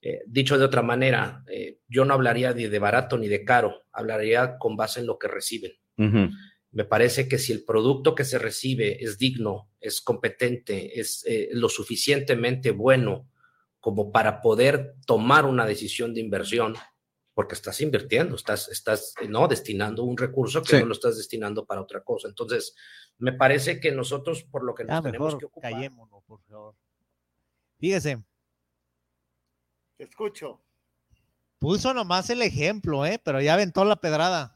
Eh, dicho de otra manera, eh, yo no hablaría ni de barato ni de caro, hablaría con base en lo que reciben. Me parece que si el producto que se recibe es digno, es competente, es eh, lo suficientemente bueno como para poder tomar una decisión de inversión, porque estás invirtiendo, estás, estás eh, no destinando un recurso que Sí. no lo estás destinando para otra cosa. Entonces, me parece que nosotros por lo que nos Ya tenemos mejor que ocupar. callémonos, por favor. Fíjese, Te escucho. puso nomás el ejemplo, ¿eh? Pero ya aventó la pedrada.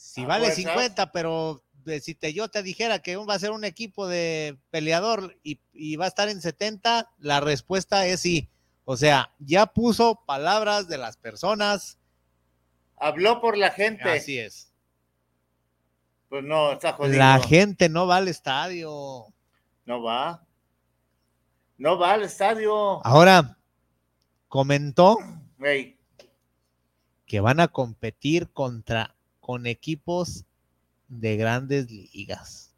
Si A vale fuerzas. 50, pero eh, si te, yo te dijera que va a ser un equipo de peleador y, y va a estar en 70, la respuesta es sí. O sea, ya puso palabras de las personas. Habló por la gente. Así es. Pues no, está jodido. La gente no va al estadio. No va. No va al estadio. Ahora, comentó que van a competir contra con equipos de grandes ligas.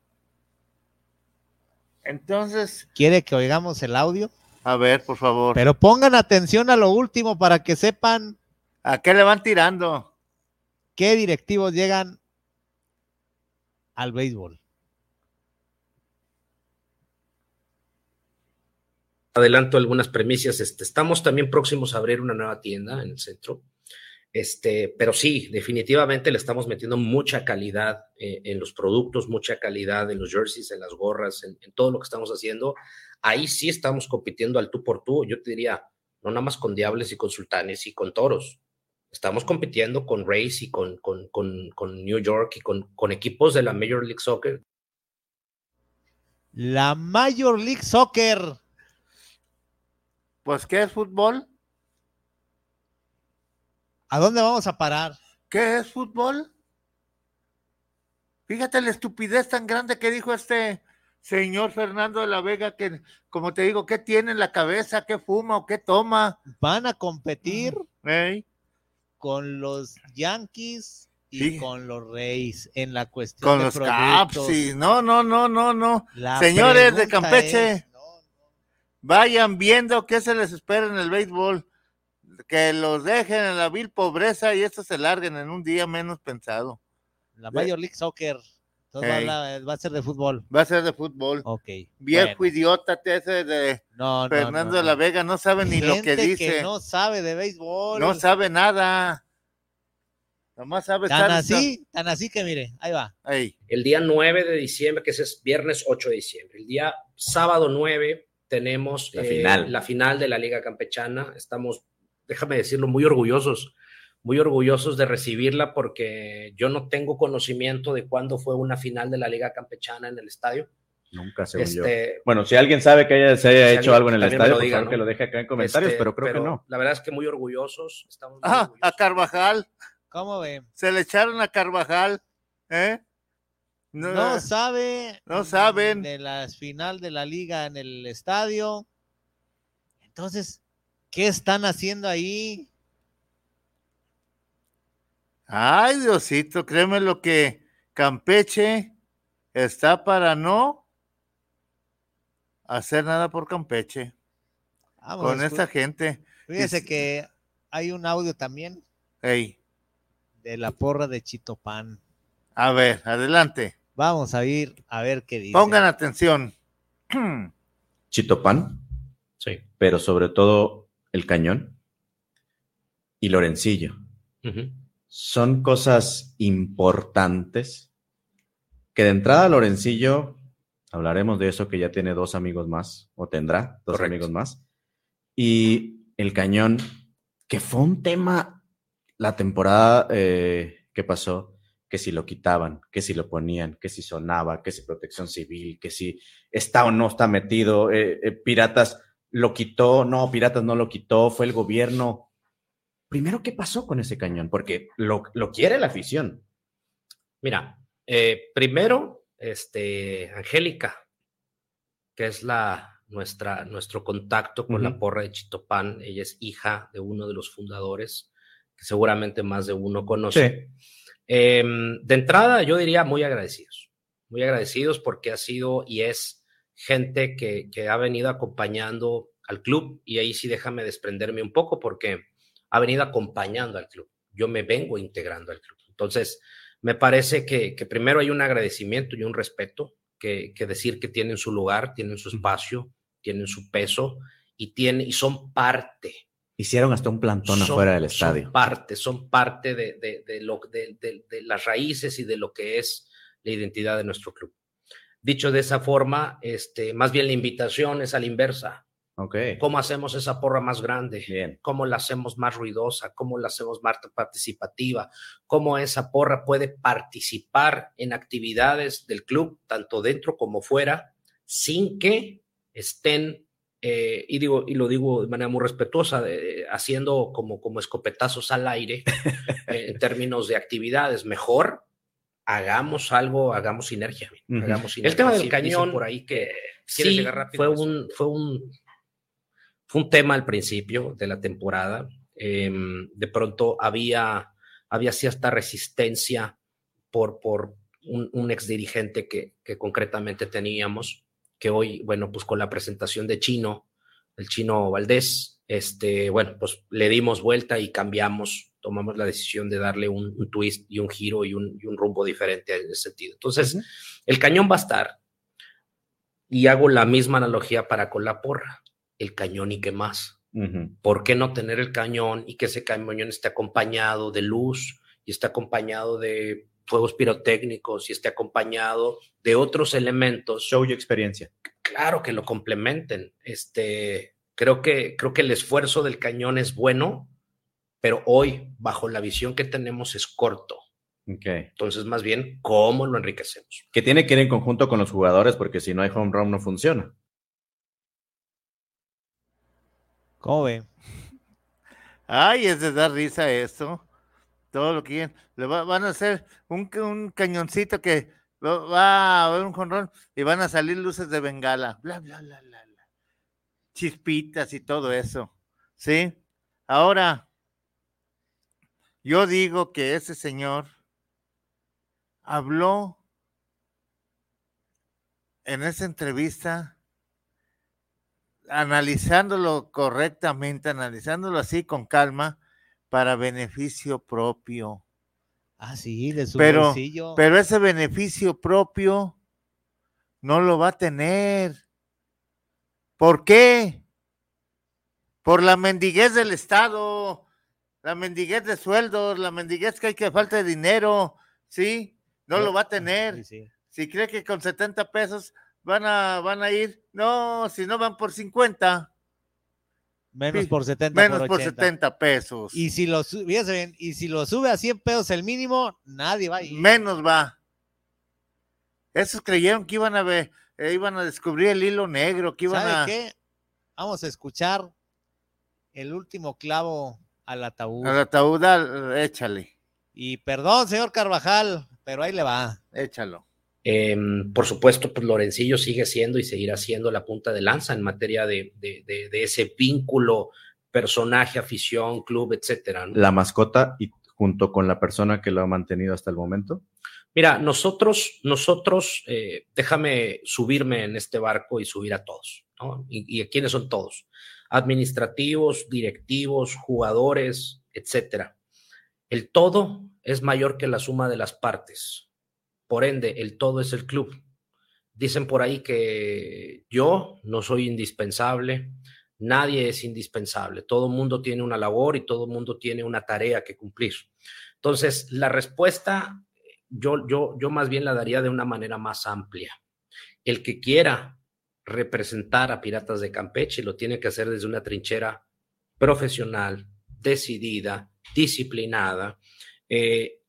Entonces, ¿Quiere que oigamos el audio? a ver, por favor. Pero pongan atención a lo último para que sepan ¿A qué le van tirando? qué directivos llegan al béisbol. adelanto algunas premisas. Este, estamos también próximos a abrir una nueva tienda en el centro. Este, pero sí, definitivamente le estamos metiendo mucha calidad eh, en los productos, mucha calidad en los jerseys, en las gorras, en, en todo lo que estamos haciendo. Ahí sí estamos compitiendo al tú por tú. Yo te diría, no nada más con Diables y con Sultanes y con Toros. Estamos compitiendo con Rays y con, con, con, con New York y con, con equipos de la Major League Soccer La Major League Soccer. Pues, ¿qué es fútbol? ¿A dónde vamos a parar? ¿Qué es fútbol? Fíjate la estupidez tan grande que dijo este señor Fernando de la Vega, que, como te digo, ¿qué tiene en la cabeza? ¿Qué fuma o qué toma? Van a competir con los Yankees y Sí. con los Rays en la cuestión Con de los productos. No, no, no, no, no. La Señores de Campeche, es, vayan viendo qué se les espera en el béisbol. Que los dejen en la vil pobreza y estos se larguen en un día menos pensado. la Major League Soccer. Entonces va, a Ey. hablar- va a ser de fútbol. Va a ser de fútbol. Ok. Viejo bueno. idiota ese de No, Fernando no, de la. Vega, no sabe ni lo que dice. no sabe de béisbol. No sabe nada. Nomás sabe Tan estar- así, tan así que mire, ahí va. El día 9 de diciembre, que ese es viernes 8 de diciembre. El día sábado 9 tenemos La eh, final. la final de la Liga Campechana. Estamos, déjame decirlo, muy orgullosos, muy orgullosos de recibirla porque yo no tengo conocimiento de cuándo fue una final de la Liga Campechana en el estadio. Nunca, yo. Este, Bueno, si alguien sabe que haya, se haya Si hecho alguien algo en el estadio, lo por diga, favor ¿no? que lo deje acá en comentarios, este, pero creo que no. La verdad es que muy orgullosos. Estamos muy ah, a orgullosos. Carvajal, ¿Cómo ven? se le echaron a Carvajal, ¿eh? No, No sabe. no saben. De la final de la liga en el estadio. Entonces, ¿qué están haciendo ahí? Ay, Diosito, créeme lo que Campeche está para no hacer nada por Campeche Vamos, con escu- esta gente. Fíjese que hay un audio también Ey, de la porra de Chitopan. A ver, adelante. Vamos a ir a ver qué dice. Pongan atención. Chitopán, Sí. pero sobre todo el cañón y Lorencillo. Son cosas importantes que de entrada Lorencillo, hablaremos de eso que ya tiene dos amigos más, o tendrá dos Correcto. amigos más. Y el cañón, que fue un tema la temporada eh, que pasó, que si lo quitaban, que si lo ponían, que si sonaba, que si protección civil, que si está o no está metido, eh, eh, Piratas lo quitó, no, Piratas no lo quitó, fue el gobierno. Primero, ¿qué pasó con ese cañón? Porque lo, lo quiere la afición. Mira, eh, primero, este, Angélica, que es la, nuestra, nuestro contacto con la porra de Chitopán. Ella es hija de uno de los fundadores, que seguramente más de uno conoce. Em, de entrada, yo diría muy agradecidos, muy agradecidos porque ha sido y es gente que, que ha venido acompañando al club y ahí sí déjame desprenderme un poco porque ha venido acompañando al club. Yo me vengo integrando al club. Entonces, me parece que, que primero hay un agradecimiento y un respeto que, que decir que tienen su lugar, tienen su espacio, tienen su peso y, tienen, y son parte Hicieron hasta un plantón son- afuera del Son estadio. parte, son parte de, de- de lo, de, de- de las raíces y de lo que es la identidad de nuestro club. Dicho de esa forma, este, más bien la invitación es a la inversa. Ok. ¿Cómo hacemos esa porra más grande? Bien. ¿Cómo la hacemos más ruidosa? ¿Cómo la hacemos más participativa? ¿Cómo esa porra puede participar en actividades del club, tanto dentro como fuera, sin que estén, eh, y, digo, y lo digo de manera muy respetuosa, haciendo como, como escopetazos al aire eh, en términos de actividades? Mejor hagamos algo, hagamos sinergia. Hagamos El sinergia. tema del Sí, cañón, por ahí que ¿quieres sí, llegar rápido fue un, fue un fue un tema al principio de la temporada. em, de pronto había, había cierta resistencia por, por un, un ex dirigente que, que concretamente teníamos, que hoy, bueno, pues con la presentación de Chino, el Chino Valdés, este, bueno, pues le dimos vuelta y cambiamos, tomamos la decisión de darle un, un twist y un giro y un, y un rumbo diferente en ese sentido. Entonces, el cañón va a estar, y hago la misma analogía para con la porra, el cañón y qué más. ¿Por qué no tener el cañón y que ese cañón esté acompañado de luz y esté acompañado de fuegos pirotécnicos y esté acompañado de otros elementos? Show y experiencia. Claro que lo complementen. Este, creo que creo que el esfuerzo del cañón es bueno, pero hoy bajo la visión que tenemos es corto. Ok. Entonces, más bien, ¿cómo lo enriquecemos? Que tiene que ir en conjunto con los jugadores porque si no hay home run no funciona. ¿Cómo ve? Ay, es de dar risa esto. Todo lo que quieren. Le va- van a hacer un, un cañoncito que va, va a haber un jonrón y van a salir luces de bengala. Bla, bla, bla, bla, bla. Chispitas y todo eso. ¿Sí? Ahora, yo digo que ese señor habló en esa entrevista analizándolo correctamente, analizándolo así con calma para beneficio propio. Ah, sí, de su Pero, bolsillo. pero ese beneficio propio no lo va a tener. ¿Por qué? Por la mendiguez del Estado, la mendiguez de sueldos, la mendiguez que hay que falta de dinero, ¿sí? No lo va a tener. Si cree que con 70 pesos van a, van a ir, no, si no van por 50. Menos por 70 Menos por por 80. 70 pesos. Y si lo bien, y si lo sube a 100 pesos el mínimo, nadie va a ir. Menos va. Esos creyeron que iban a ver, eh, iban a descubrir el hilo negro, que iban ¿Sabe a, qué? Vamos a escuchar el último clavo al ataúd. al ataúd, al- échale, Y perdón, señor Carvajal, pero ahí le va. échalo. Em, por supuesto, pues Lorencillo sigue siendo y seguirá siendo la punta de lanza en materia de, de- de- de ese vínculo, personaje, afición, club, etcétera. ¿no? La mascota y junto con la persona que lo ha mantenido hasta el momento. Mira, nosotros, nosotros, eh, déjame subirme en este barco y subir a todos, ¿no? ¿Y, y quiénes son todos? Administrativos, directivos, jugadores, etcétera. El todo es mayor que la suma de las partes. por ende, el todo es el club. Dicen por ahí que yo no soy indispensable, nadie es indispensable, todo mundo tiene una labor y todo mundo tiene una tarea que cumplir. Entonces, la respuesta yo, yo, yo más bien la daría de una manera más amplia. El que quiera representar a Piratas de Campeche lo tiene que hacer desde una trinchera profesional, decidida, disciplinada, eh,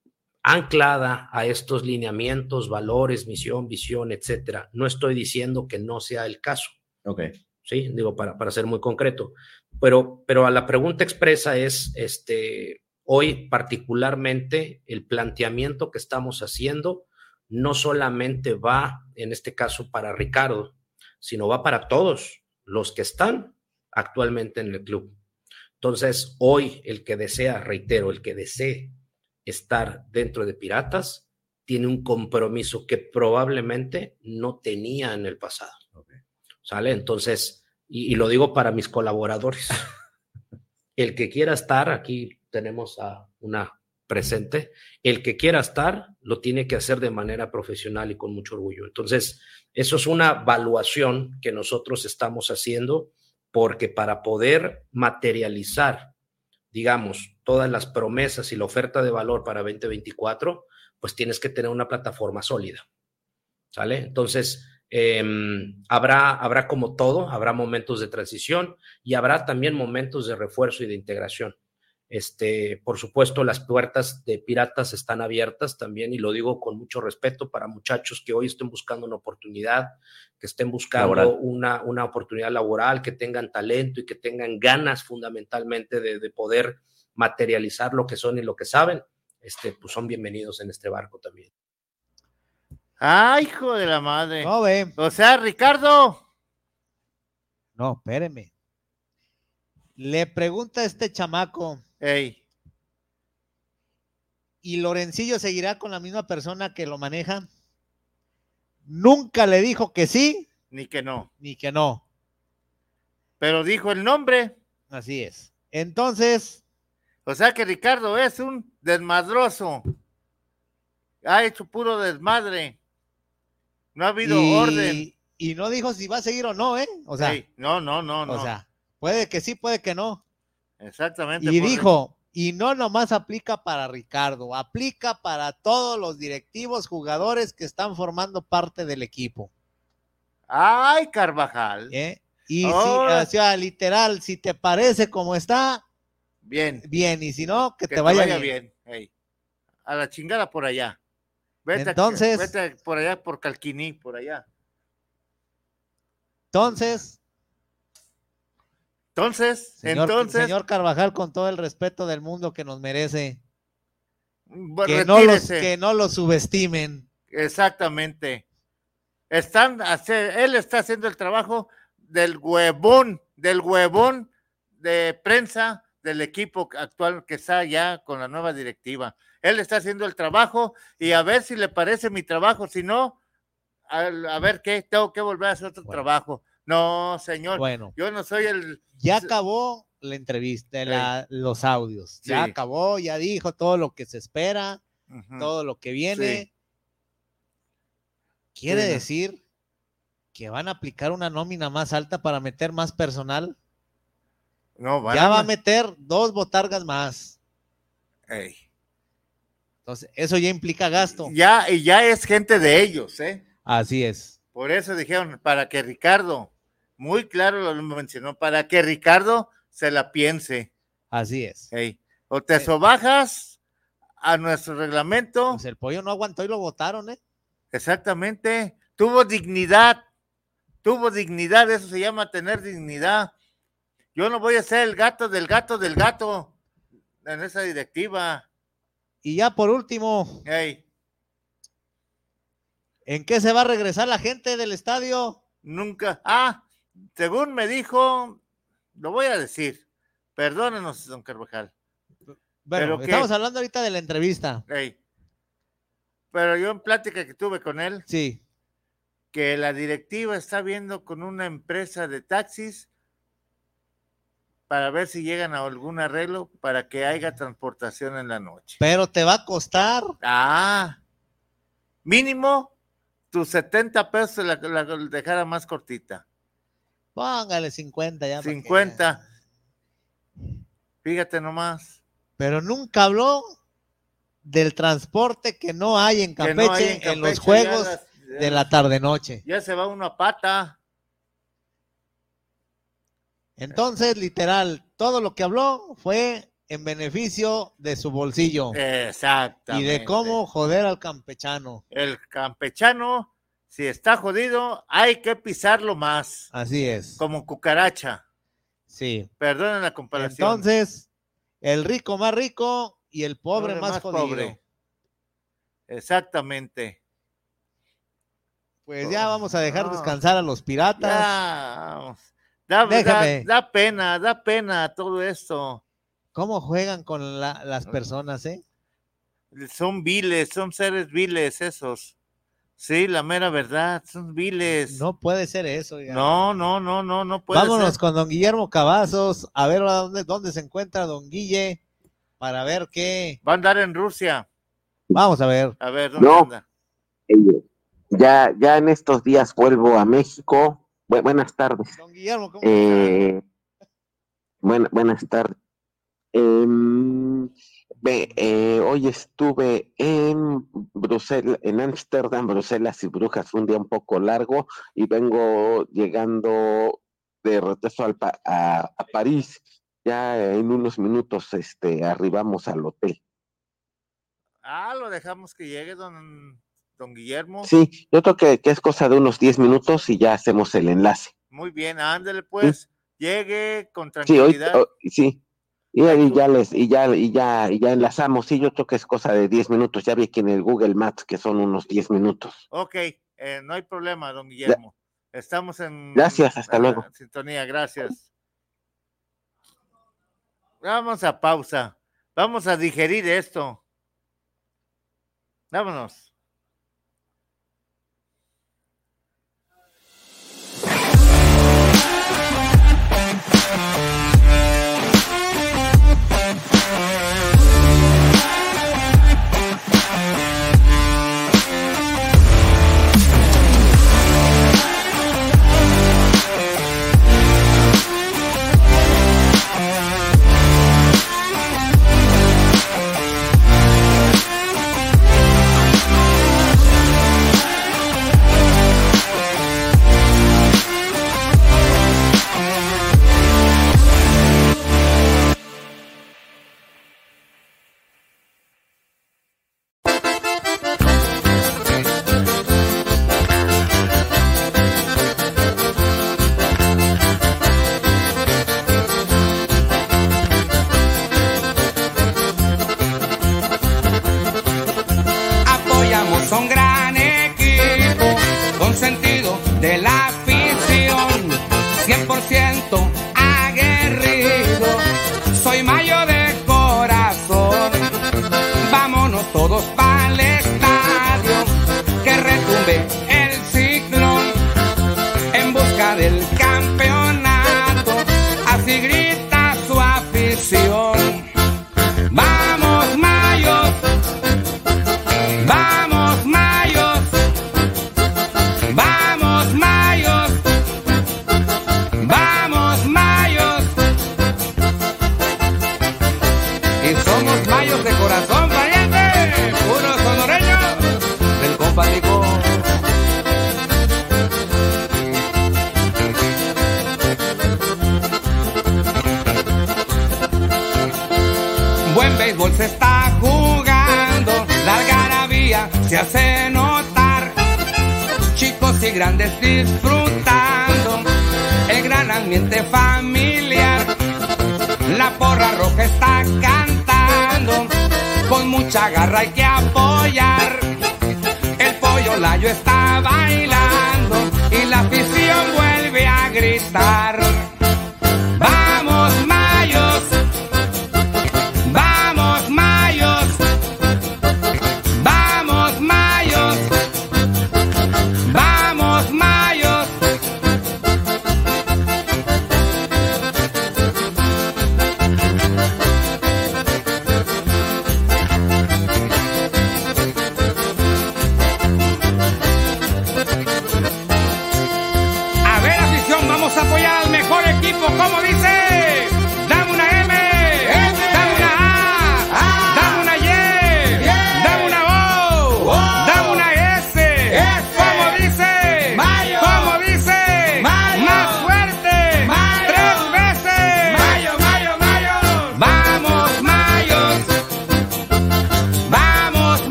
anclada a estos lineamientos, valores, misión, visión, etcétera. No estoy diciendo que no sea el caso. Ok. Sí, digo, para, para ser muy concreto. Pero, pero a la pregunta expresa es, este, hoy particularmente, el planteamiento que estamos haciendo no solamente va, en este caso, para Ricardo, sino va para todos los que están actualmente en el club. Entonces, hoy el que desea, reitero, el que desee estar dentro de Piratas, tiene un compromiso que probablemente no tenía en el pasado. ¿Sale? Entonces, y, y, lo digo para mis colaboradores, el que quiera estar, aquí tenemos a una presente, el que quiera estar lo tiene que hacer de manera profesional y con mucho orgullo. Entonces, eso es una evaluación que nosotros estamos haciendo porque para poder materializar, digamos, todas las promesas y la oferta de valor para 2024, pues tienes que tener una plataforma sólida. ¿Sale? Entonces, eh, habrá, habrá como todo, habrá momentos de transición y habrá también momentos de refuerzo y de integración. Este, por supuesto, las puertas de piratas están abiertas también, y lo digo con mucho respeto para muchachos que hoy estén buscando una oportunidad, que estén buscando una, una, oportunidad laboral, que tengan talento y que tengan ganas fundamentalmente de, de, poder materializar lo que son y lo que saben, este, pues son bienvenidos en este barco también. ¡Ay, ah, hijo de la madre! No, ve. O sea, Ricardo. No, espéreme. Le pregunta a este chamaco. Ey. ¿Y Lorencillo seguirá con la misma persona que lo maneja? Nunca le dijo que sí. Ni que no. Ni que no. Pero dijo el nombre. Así es. Entonces. O sea que Ricardo es un desmadroso. Ha hecho puro desmadre. No ha habido y, orden. Y no dijo si va a seguir o no, ¿eh? O sea. Ey, no, no, no, no. O sea, puede que sí, puede que no. Exactamente. Y dijo, y no nomás aplica para Ricardo, aplica para todos los directivos, jugadores que están formando parte del equipo. Ay, Carvajal. ¿Eh? Y oh. si, o sea, literal, si te parece como está, bien. Bien, y si no, que, que te, vaya te vaya bien. bien. Hey. A la chingada por allá. Vete, Entonces, vete por allá, por Calquiní, por allá. Entonces, entonces, señor, entonces. Señor Carvajal, con todo el respeto del mundo que nos merece, bueno, que, no los, que no lo subestimen. Exactamente. Están, él está haciendo el trabajo del huevón, del huevón de prensa del equipo actual que está ya con la nueva directiva. Él está haciendo el trabajo y a ver si le parece mi trabajo, si no, a, a ver qué, tengo que volver a hacer otro bueno. trabajo. No, señor. Bueno, yo no soy el. Ya acabó la entrevista, la, los audios. Ya acabó, ya dijo todo lo que se espera, uh -huh. todo lo que viene. Sí. Quiere decir que van a aplicar una nómina más alta para meter más personal. No, van ya va a meter dos botargas más. Ey. Entonces, eso ya implica gasto. Ya, y ya es gente de ellos, ¿eh? Así es. Por eso dijeron, para que Ricardo, muy claro lo mencionó, para que Ricardo se la piense. Así es. Hey, o te sobajas a nuestro reglamento. Pues el pollo no aguantó y lo votaron, ¿eh? Exactamente. Tuvo dignidad. Tuvo dignidad, eso se llama tener dignidad. Yo no voy a ser el gato del gato del gato en esa directiva. Y ya por último, hey. ¿en qué se va a regresar la gente del estadio? Nunca. Ah, según me dijo, lo voy a decir. Perdónenos, don Carvajal. Bueno, pero estamos que, hablando ahorita de la entrevista. Hey, pero yo en plática que tuve con él, sí. que la directiva está viendo con una empresa de taxis para ver si llegan a algún arreglo para que haya transportación en la noche. Pero te va a costar. Ah. mínimo tus 70 pesos la, la dejara más cortita. Póngale 50 ya. para que- 50. Fíjate nomás. Pero nunca habló del transporte que no hay en Campeche, no hay en, los juegos ya las- ya de la tarde-noche. Ya se va uno a pata. Entonces, literal, todo lo que habló fue en beneficio de su bolsillo y Exactamente. de cómo joder al campechano. El campechano, si está jodido, hay que pisarlo más. Así es. Como cucaracha. Sí. Perdonen la comparación. Entonces, el rico más rico y el pobre, más, jodido. Exactamente. Pues ya vamos a dejar No. descansar a los piratas. Ya. Da, da- Déjame. da pena, da pena todo esto. ¿Cómo juegan con la- las personas, eh? Son viles, son seres viles esos. Sí, la mera verdad, son viles. No puede ser eso. oiga. No, no, no, no, no puede Vámonos ser. con don Guillermo Cavazos a ver a dónde, dónde se encuentra don Guille para ver qué. Va a andar en Rusia. Vamos a ver. A ver, ¿dónde No. anda? Eh, Ya, ya en estos días vuelvo a México. Bu- buenas tardes. Don Guillermo, ¿cómo Eh, buena- buenas tardes. Em, ve, eh, hoy estuve en Bruselas, en Ámsterdam, Bruselas y Brujas. Fue un día un poco largo y vengo llegando de regreso al pa- a, a París. Ya en unos minutos este, arribamos al hotel. Ah, lo dejamos que llegue don, don Guillermo. Sí, yo creo que, que es cosa de unos 10 minutos y ya hacemos el enlace. Muy bien, ándele pues. Llegue con Sí, hoy, tranquilidad. oh, sí. Y ahí ya les, y ya, y ya, y ya enlazamos. Sí, yo creo que es cosa de 10 minutos. Ya vi aquí en el Google Maps que son unos 10 minutos. Ok, eh, no hay problema, don Guillermo. Estamos en Gracias, hasta en luego. sintonía, gracias. Vamos a pausa. Vamos a digerir esto. Vámonos.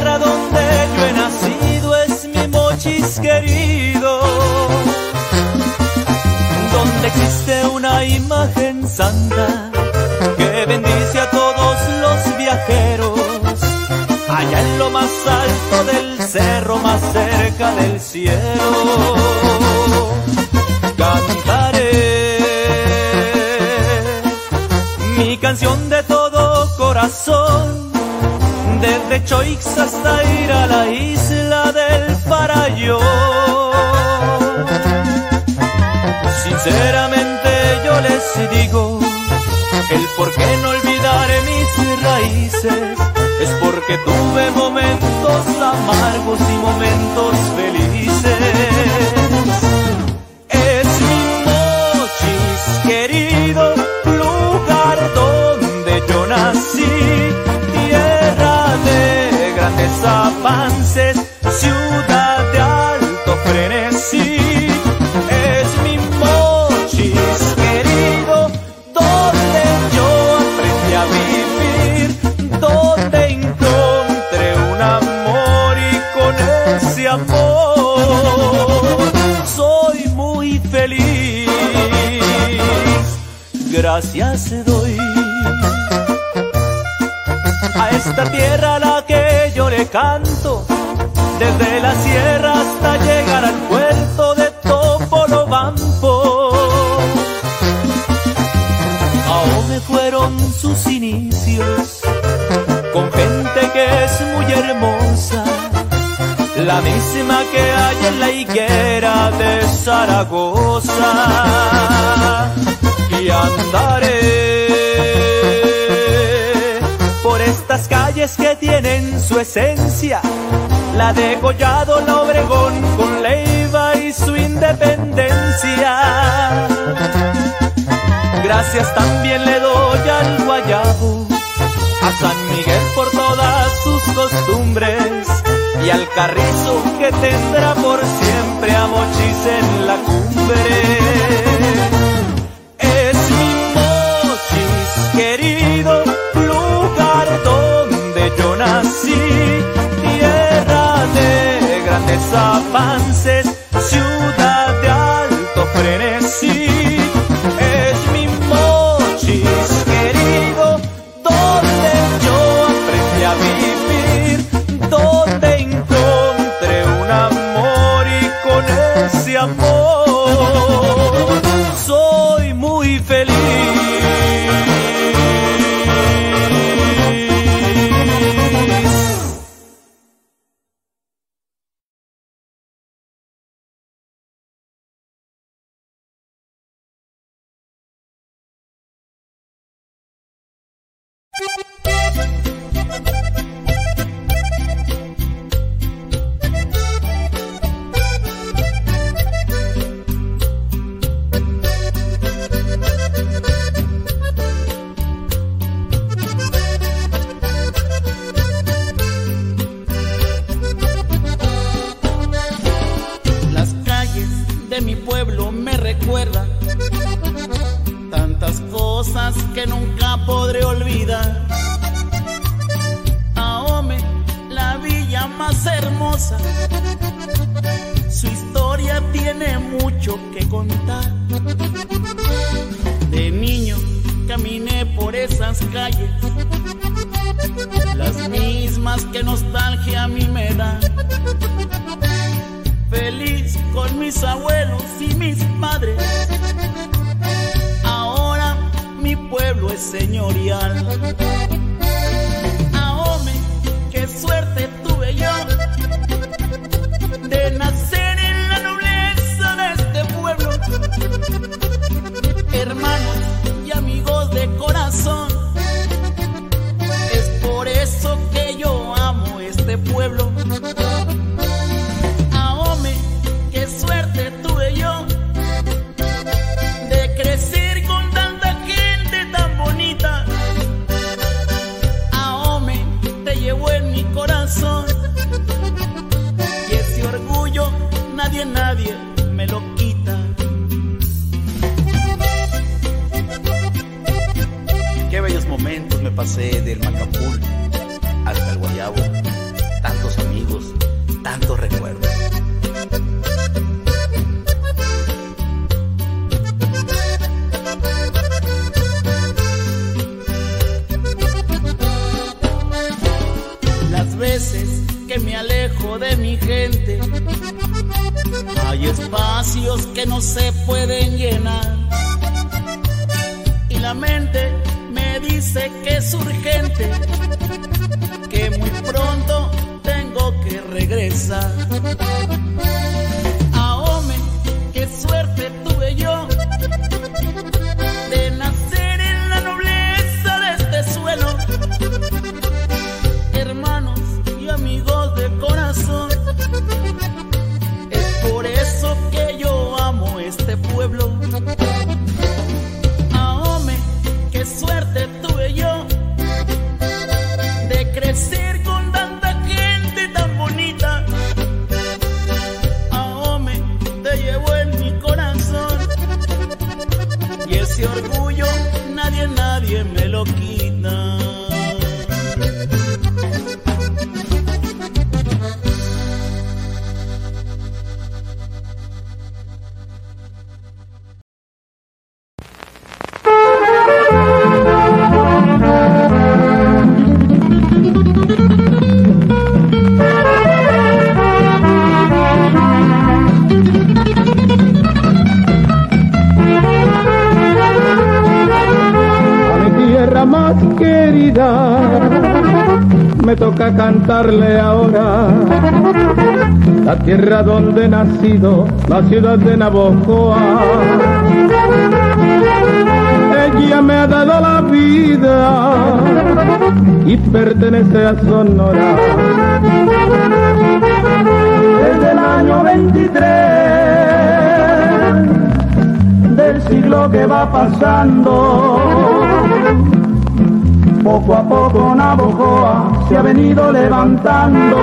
Tierra donde yo he nacido, es mi mochis querido, donde existe una imagen santa que bendice a todos los viajeros, allá en lo más alto del cerro, más cerca del cielo cantaré mi canción de todo corazón, desde Choix hasta ir a la isla del Parayo. Sinceramente yo les digo, el por qué no olvidar mis raíces, es porque tuve momentos amargos y momentos felices. Es mi mochis querido, lugar donde yo nací, avances, ciudad de alto frenesí. Es mi mochis querido, donde yo aprendí a vivir, donde encontré un amor y con ese amor soy muy feliz. Gracias doy a esta tierra a la que yo le canto, desde la sierra hasta llegar al puerto de Topolobampo. Aún fueron sus inicios con gente que es muy hermosa la misma que hay en la higuera de Zaragoza. Y andaré por estas calles que tienen su esencia, la de Collado, la Obregón, con Leiva y su independencia. Gracias también le doy al Guayabo, a San Miguel por todas sus costumbres y al carrizo que tendrá por siempre a Mochis en la cumbre. Es mi Mochis querido, lugar donde yo nací, grandes avances, ciudad de alto frenesí. Querida me toca cantarle ahora la tierra donde he nacido, la ciudad de Navojoa. Ella me ha dado la vida y pertenece a Sonora. Desde el año 23 del siglo que va pasando. Poco a poco Navojoa se ha venido levantando.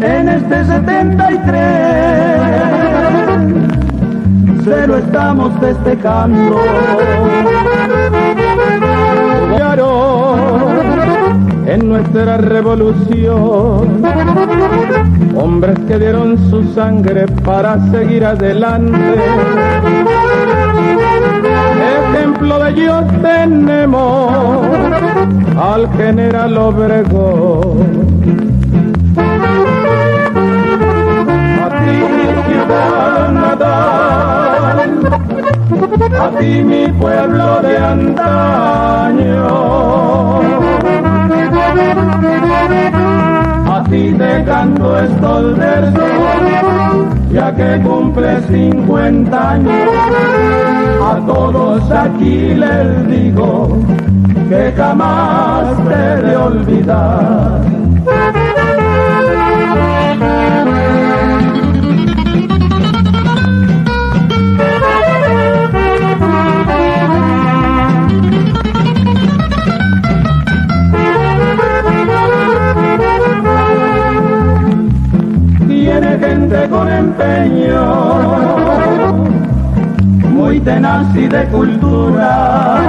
En este 73 se lo estamos festejando. En nuestra revolución, hombres que dieron su sangre para seguir adelante. Ejemplo de ellos tenemos al general Obregón. A ti mi ciudad natal, a ti mi pueblo de antaño. A ti te canto estos versos, ya que cumple 50 años. A todos aquí les digo que jamás te de olvidar. Tiene gente con empeño, muy tenaz y de cultura.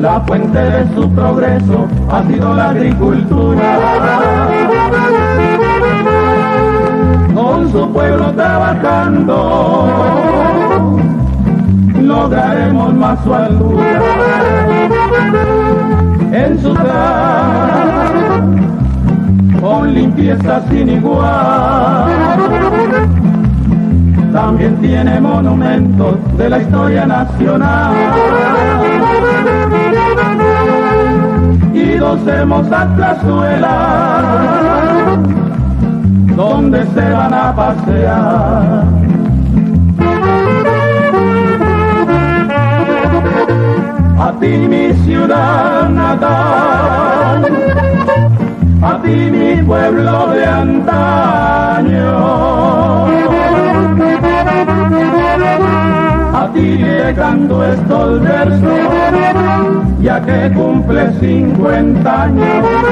La fuente de su progreso ha sido la agricultura. Con su pueblo trabajando, lograremos más su altura. En su con limpieza sin igual. También tiene monumentos de la historia nacional. Y dos hermosas plazuelas donde se van a pasear. A ti mi ciudad natal a ti mi pueblo de antaño. A ti le canto estos versos, ya que cumple 50 años.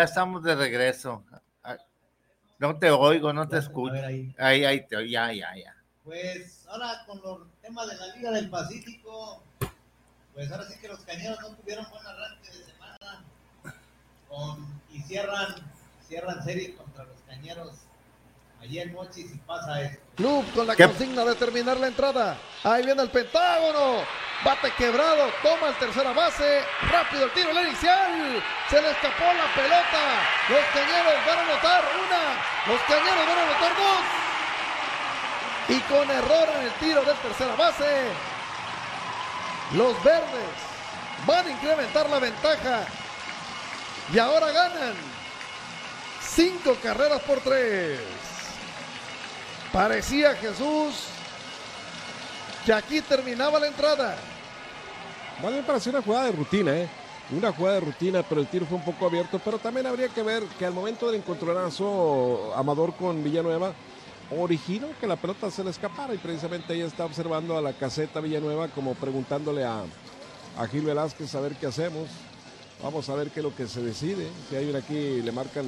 Ya estamos de regreso. Ah, No te oigo, no te escucho. ahí. Ahí, ahí, te, ya, ya, ya. Pues ahora con los temas de la Liga del Pacífico, pues ahora sí que los cañeros no tuvieron buen arranque de semana con- y cierran, cierran serie contra los cañeros ayer noche y si pasa esto. Club con la ¿Qué? consigna de terminar la entrada. Ahí viene el Pentágono. Bate quebrado, toma el tercera base. Rápido el tiro, el inicial. Se le escapó la pelota. Los cañeros van a anotar una. Los cañeros van a anotar dos. Y con error en el tiro de tercera base, los verdes van a incrementar la ventaja. Y ahora ganan. Cinco carreras por tres. Parecía Jesús que aquí terminaba la entrada. Más bien una jugada de rutina, ¿eh? Una jugada de rutina, pero el tiro fue un poco abierto. Pero también habría que ver que al momento del encontronazo Amador con Villanueva, originó que la pelota se le escapara y precisamente ella está observando a la caseta Villanueva como preguntándole a, a Gil Velázquez a ver qué hacemos. Vamos a ver qué es lo que se decide. Si hay una aquí, le marcan.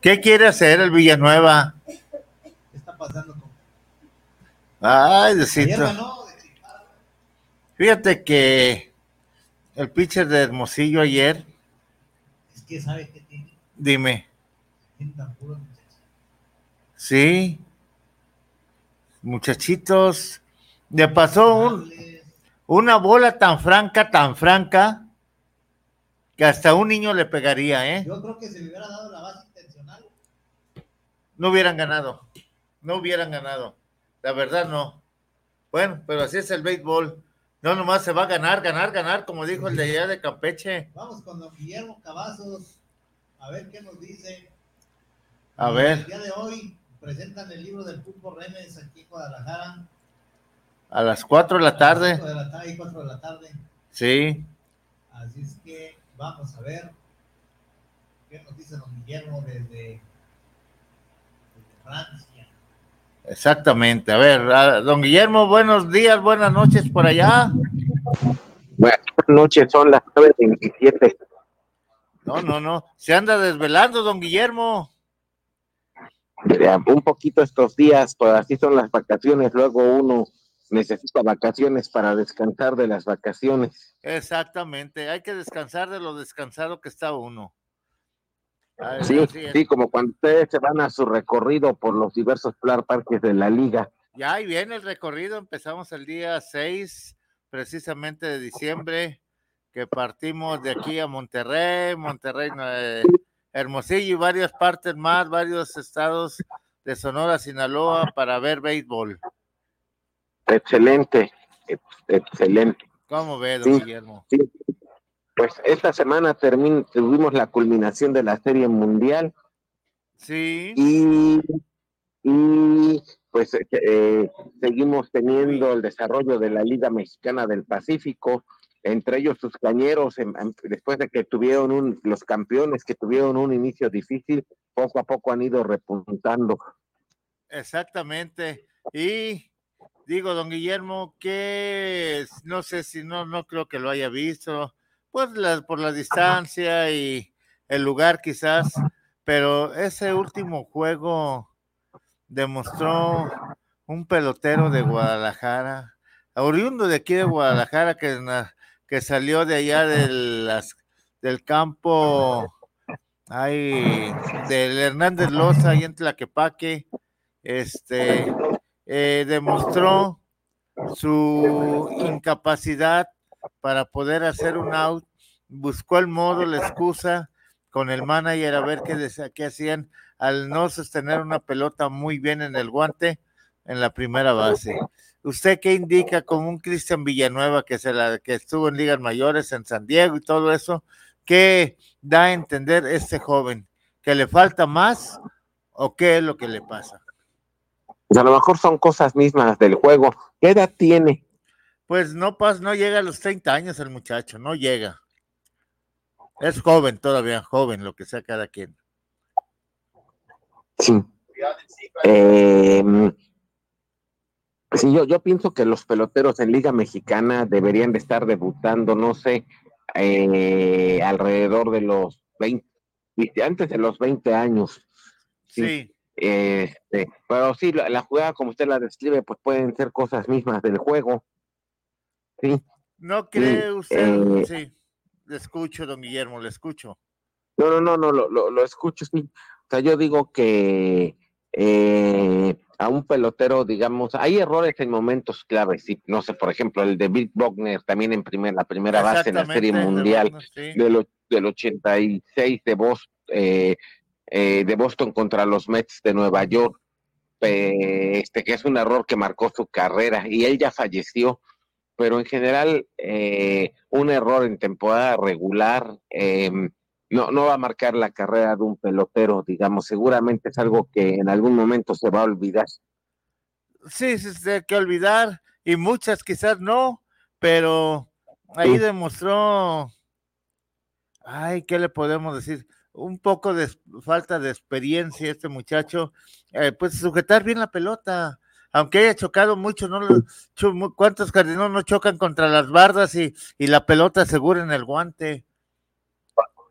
¿Qué quiere hacer el Villanueva? ¿Qué está pasando con Ay, ganó? Fíjate que el pitcher de Hermosillo ayer, Es que sabe que tiene dime, muchachos. sí, muchachitos, le pasó un- una bola tan franca, tan franca, que hasta un niño le pegaría, ¿eh? Yo creo que si le hubiera dado la base intencional, No hubieran ganado, no hubieran ganado, la verdad no. Bueno, pero así es el béisbol. No nomás se va a ganar, ganar, ganar, como dijo el de allá de Campeche. vamos con don Guillermo Cavazos a ver qué nos dice. A El ver, día de hoy presentan el libro del fútbol Remes aquí en Guadalajara. a las 4 de la tarde, Cinco de la tarde y 4 de la tarde. sí. Así es que vamos a ver qué nos dice don Guillermo desde, desde Francia. Exactamente. A ver, a- don Guillermo, buenos días, buenas noches por allá. Buenas noches, son las 9.27. No, no, no. Se anda desvelando, don Guillermo. Un poquito estos días, pues así son las vacaciones. Luego uno necesita vacaciones para descansar de las vacaciones. Exactamente. Hay que descansar de lo descansado que está uno. Ay, Sí, sí, como cuando ustedes se van a su recorrido por los diversos par- parques de la liga. Ya ahí viene el recorrido. Empezamos el día 6, precisamente de diciembre, que partimos de aquí a Monterrey, Monterrey, eh, Hermosillo y varias partes más, varios estados de Sonora, Sinaloa, para ver béisbol. Excelente, ex- excelente. ¿Cómo ve, don Sí, Guillermo? sí. Pues esta semana termin- tuvimos la culminación de la Serie Mundial Sí. y, y pues eh, eh, seguimos teniendo el desarrollo de la Liga Mexicana del Pacífico, entre ellos sus cañeros, después de que tuvieron un, los campeones que tuvieron un inicio difícil, poco a poco han ido repuntando. Exactamente. Y digo, don Guillermo, que no sé si no, no creo que lo haya visto, pues por la distancia y el lugar quizás, pero ese último juego demostró un pelotero de Guadalajara, oriundo de aquí de Guadalajara, que, que salió de allá del campo, ay, del Hernández Loza, ahí en Tlaquepaque, este, eh, demostró su incapacidad para poder hacer un out, buscó el modo, la excusa con el manager a ver qué, qué hacían al no sostener una pelota muy bien en el guante en la primera base. ¿Usted qué indica como un Cristian Villanueva que, se la, que estuvo en ligas mayores en San Diego y todo eso? ¿Qué da a entender este joven? ¿Que le falta más o qué es lo que le pasa? Pues a lo mejor son cosas mismas del juego. ¿Qué edad tiene? Pues no pas, no llega a los 30 años el muchacho, no llega. Es joven todavía, joven, lo que sea cada quien. Sí. Eh, sí, yo, yo pienso que los peloteros en Liga Mexicana deberían de estar debutando, no sé, eh, alrededor de los 20, viste, antes de los 20 años. Sí. Este, pero sí, la, la jugada como usted la describe, pues pueden ser cosas mismas del juego. Sí. ¿No cree usted? eh, Sí, le escucho, don Guillermo, le escucho. No, no, no, no, lo, lo, lo escucho, sí. O sea, yo digo que eh, a un pelotero, digamos, hay errores en momentos claves, sí. No sé, por ejemplo, el de Bill Buckner también en primer, la primera base en la Serie Exactamente, de Mundial Buckner, sí. del, del 86 de Boston, eh, eh, de Boston contra los Mets de Nueva York, eh, este que es un error que marcó su carrera y él ya falleció, pero en general eh, un error en temporada regular eh, no, no va a marcar la carrera de un pelotero, digamos, seguramente es algo que en algún momento se va a olvidar. Sí, sí, sí, hay que olvidar, y muchas quizás no, pero ahí Sí. demostró, ay, ¿qué le podemos decir? Un poco de falta de experiencia este muchacho, eh, pues sujetar bien la pelota, aunque haya chocado mucho, no ¿cuántos jardineros no chocan contra las bardas y, y la pelota segura en el guante?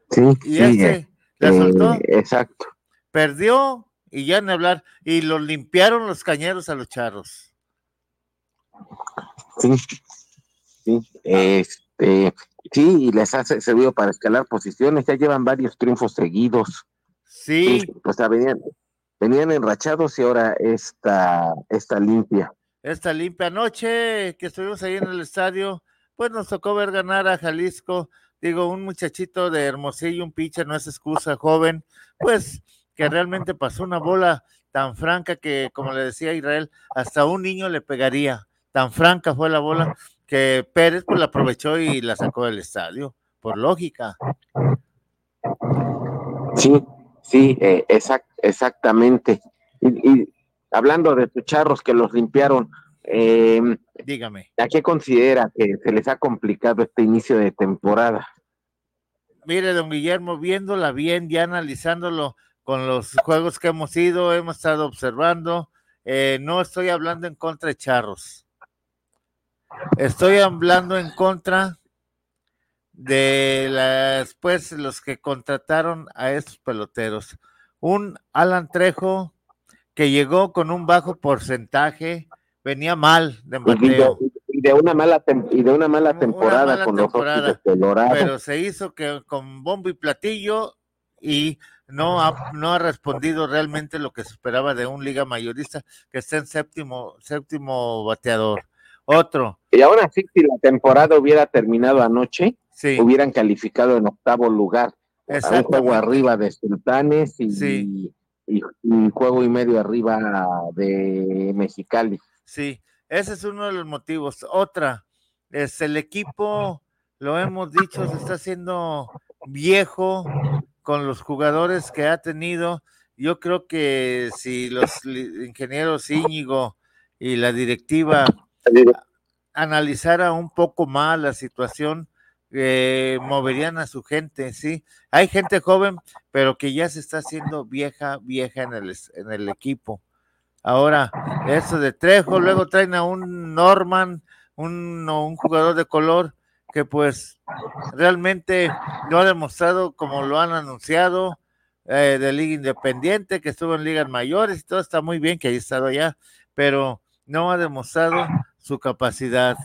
Sí, Y sí, este eh, la soltó, eh, exacto. perdió y ya ni hablar, y lo limpiaron los cañeros a los charros. Sí, sí, este, sí, y les ha se- servido para escalar posiciones, ya llevan varios triunfos seguidos. Sí. O sea, venían, venían enrachados y ahora esta, esta limpia. esta limpia noche que estuvimos ahí en el estadio, pues nos tocó ver ganar a Jalisco. Digo, un muchachito de Hermosillo, un pitcher, no es excusa, joven, pues que realmente pasó una bola tan franca que, como le decía Israel, hasta un niño le pegaría. Tan franca fue la bola que Pérez pues la aprovechó y la sacó del estadio, por lógica. Sí, sí, eh, exact- exactamente. Y, y hablando de tus charros que los limpiaron, eh, Dígame. ¿a qué considera que se les ha complicado este inicio de temporada? Mire, don Guillermo, viéndola bien, ya analizándolo con los juegos que hemos ido, hemos estado observando, eh, no estoy hablando en contra de Charros. Estoy hablando en contra de las, pues, los que contrataron a estos peloteros. Un Alan Trejo que llegó con un bajo porcentaje, venía mal de bateo. y de una mala y de una mala temporada mala con temporada, Colorado. pero se hizo que con bombo y platillo y no ha, no ha respondido realmente lo que se esperaba de un liga mayorista que está en séptimo, séptimo bateador. Otro, Y aún así, si la temporada hubiera terminado anoche, Sí. hubieran calificado en octavo lugar. Un juego arriba de Sultanes y, y un juego y medio arriba de Mexicali. sí, ese es uno de los motivos. Otra, es el equipo, lo hemos dicho, se está haciendo viejo con los jugadores que ha tenido. Yo creo que si los ingenieros Íñigo y la directiva analizara un poco más la situación, moverían a su gente, ¿sí? Hay gente joven, pero que ya se está haciendo vieja, vieja en el, en el equipo. Ahora, eso de Trejo, luego traen a un Norman, un, un jugador de color que pues realmente no ha demostrado como lo han anunciado eh, de Liga Independiente, que estuvo en ligas mayores y todo está muy bien que haya estado allá, pero no ha demostrado su capacidad,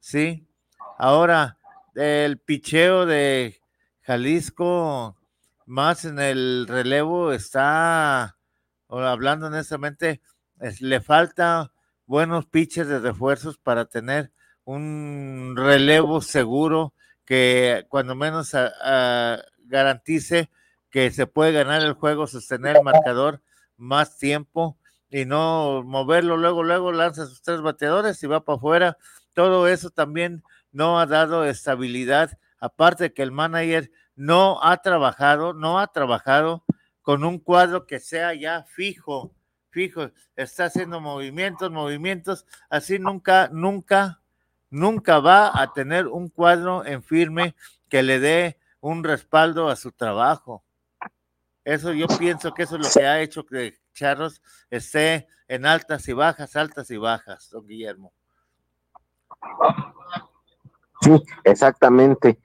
¿sí? Ahora, el picheo de Jalisco, más en el relevo, está, hablando honestamente, es- le falta buenos pitchers de refuerzos para tener un relevo seguro que cuando menos garantice que se puede ganar el juego, sostener el marcador más tiempo y no moverlo luego, luego lanza sus tres bateadores y va para afuera. Todo eso también no ha dado estabilidad, aparte que el manager no ha trabajado, no ha trabajado con un cuadro que sea ya fijo, fijo, está haciendo movimientos, movimientos, así nunca, nunca, nunca va a tener un cuadro en firme que le dé un respaldo a su trabajo. Eso yo pienso que eso es lo que ha hecho que Charros esté en altas y bajas, altas y bajas, don Guillermo. Sí, exactamente.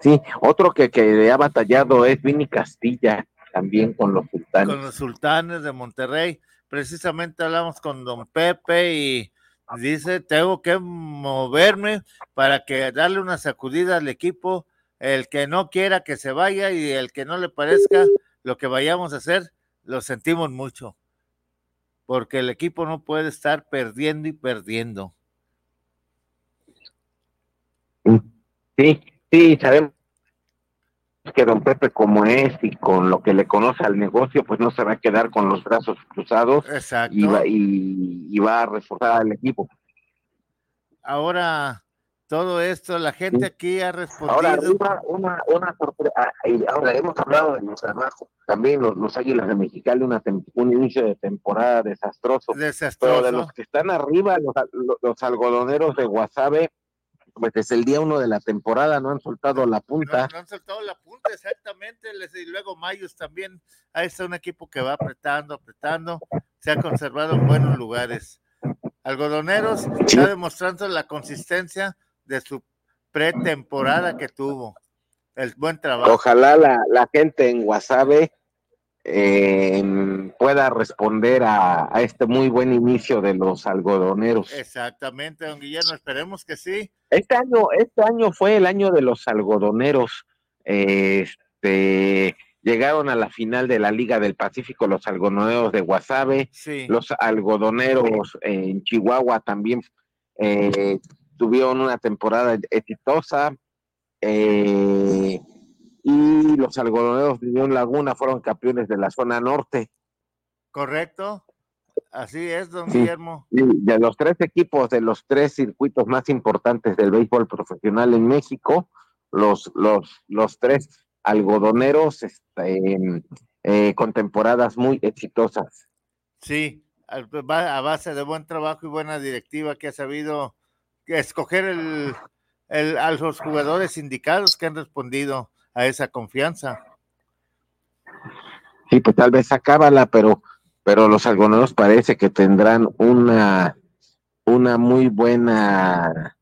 Sí, otro que, que ha batallado es Vini Castilla, también con los sultanes. Con los sultanes de Monterrey. Precisamente hablamos con don Pepe y dice, tengo que moverme para que darle una sacudida al equipo, el que no quiera que se vaya y el que no le parezca lo que vayamos a hacer, lo sentimos mucho, porque el equipo no puede estar perdiendo y perdiendo. Sí, sí, sabemos que don Pepe como es y con lo que le conoce al negocio, pues no se va a quedar con los brazos cruzados y va, y, y va a reforzar al equipo. Ahora, todo esto, la gente aquí ha respondido. Ahora, una, una, una sorpresa, ah, ahora hemos hablado de los trabajos, también los, los Águilas de Mexicali, una un inicio de temporada desastroso, pero de los que están arriba, los, los, los algodoneros de Guasave, pues desde el día uno de la temporada no han soltado la punta. No han soltado la punta, exactamente. Y luego Mayos también. Ahí está un equipo que va apretando, apretando. Se ha conservado en buenos lugares. Algodoneros está demostrando la consistencia de su pretemporada que tuvo. El buen trabajo. Ojalá la, la gente en Guasave eh, pueda responder a, a este muy buen inicio de los algodoneros. Exactamente, don Guillermo. Esperemos que sí. Este año, este año fue el año de los algodoneros. Este, llegaron a la final de la Liga del Pacífico los algodoneros de Guasave, Sí. los algodoneros en Chihuahua también eh, tuvieron una temporada exitosa. eh, y los algodoneros de Unión Laguna fueron campeones de la zona norte. ¿Correcto? Así es, don Sí. Guillermo. Y de los tres equipos de los tres circuitos más importantes del béisbol profesional en México, los, los, los tres algodoneros este, eh, con temporadas muy exitosas. Sí, a base de buen trabajo y buena directiva que ha sabido escoger el, el- a los jugadores indicados que han respondido a esa confianza. Sí, pues tal vez acábala, pero, pero los algodoneros parece que tendrán una, una muy buena,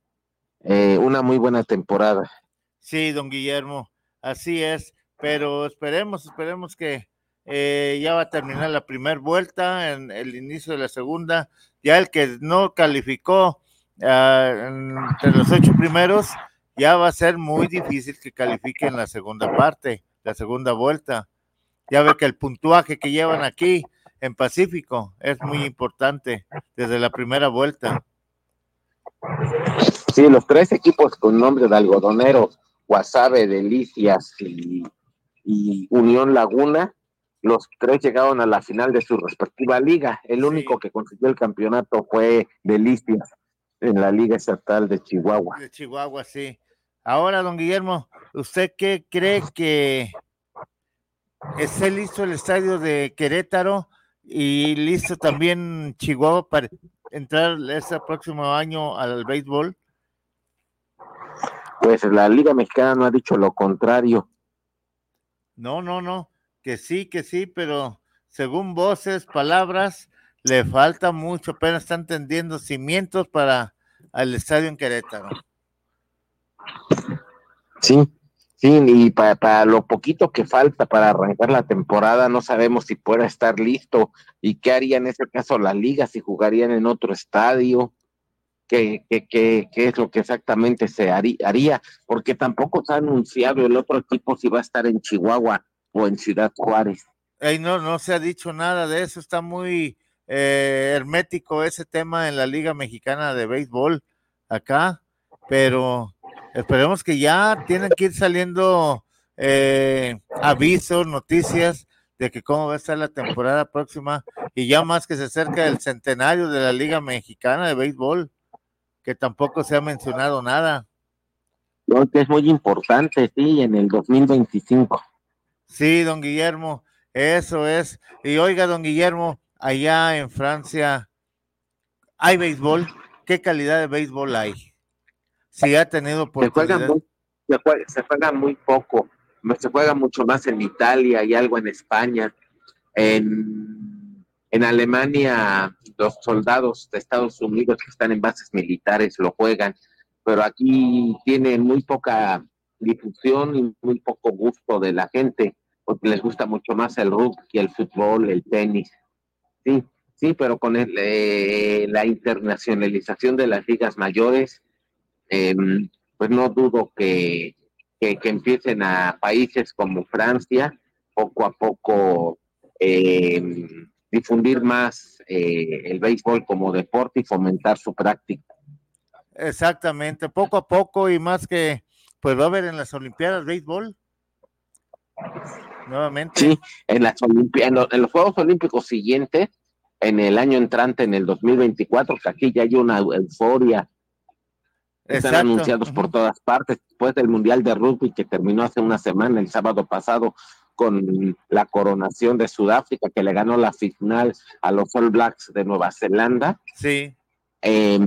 eh, una muy buena temporada. Sí, don Guillermo, así es, pero esperemos, esperemos que eh, ya va a terminar la primera vuelta, en el inicio de la segunda, ya el que no calificó ah, entre los ocho primeros, ya va a ser muy difícil que califique en la segunda parte, la segunda vuelta. Ya ve que el puntuaje que llevan aquí en Pacífico es muy importante desde la primera vuelta. Sí, los tres equipos con nombre de algodoneros, Guasave, Delicias y, y Unión Laguna, los tres llegaron a la final de su respectiva liga. El único que consiguió el campeonato fue Delicias en la Liga Estatal de Chihuahua. De Chihuahua, sí. Ahora, don Guillermo, ¿usted qué cree que esté listo el estadio de Querétaro y listo también Chihuahua para entrar este próximo año al béisbol? Pues la Liga Mexicana no ha dicho lo contrario. No, no, no, que sí, que sí, pero según voces, palabras, le falta mucho, apenas están tendiendo cimientos para el estadio en Querétaro. Sí, sí, y para, para lo poquito que falta para arrancar la temporada, no sabemos si pueda estar listo y qué haría en ese caso la liga, si jugarían en otro estadio, qué, qué, qué, qué es lo que exactamente se harí- haría, porque tampoco se ha anunciado el otro equipo si va a estar en Chihuahua o en Ciudad Juárez. Ey, no, no se ha dicho nada de eso, está muy eh, hermético ese tema en la Liga Mexicana de Béisbol acá, pero esperemos que ya tienen que ir saliendo eh, avisos, noticias de que cómo va a estar la temporada próxima y ya más que se acerca el centenario de la Liga Mexicana de Béisbol, que tampoco se ha mencionado nada. Creo que es muy importante, sí, en el 2025. Sí, don Guillermo, eso es. Y oiga, don Guillermo, allá en Francia, ¿hay béisbol? ¿Qué calidad de béisbol hay? Si ha tenido se juega, oportunidad. se, juega, se juega muy poco, se juega mucho más en Italia y algo en España. En, en Alemania, los soldados de Estados Unidos que están en bases militares lo juegan, pero aquí tienen muy poca difusión y muy poco gusto de la gente, porque les gusta mucho más el rugby, el fútbol, el tenis. Sí, sí, pero con el, eh, la internacionalización de las ligas mayores, em, pues no dudo que, que, empiecen a países como Francia poco a poco em, difundir más eh, el béisbol como deporte y fomentar su práctica. Exactamente, poco a poco y más que pues va a haber en las Olimpiadas béisbol. Nuevamente. Sí, en, las Olimpi- en, los, en los Juegos Olímpicos siguientes, en el año entrante, en el 2024, que aquí ya hay una euforia. Están anunciados por todas partes, después del Mundial de Rugby que terminó hace una semana, el sábado pasado, con la coronación de Sudáfrica, que le ganó la final a los All Blacks de Nueva Zelanda. Sí, Eh,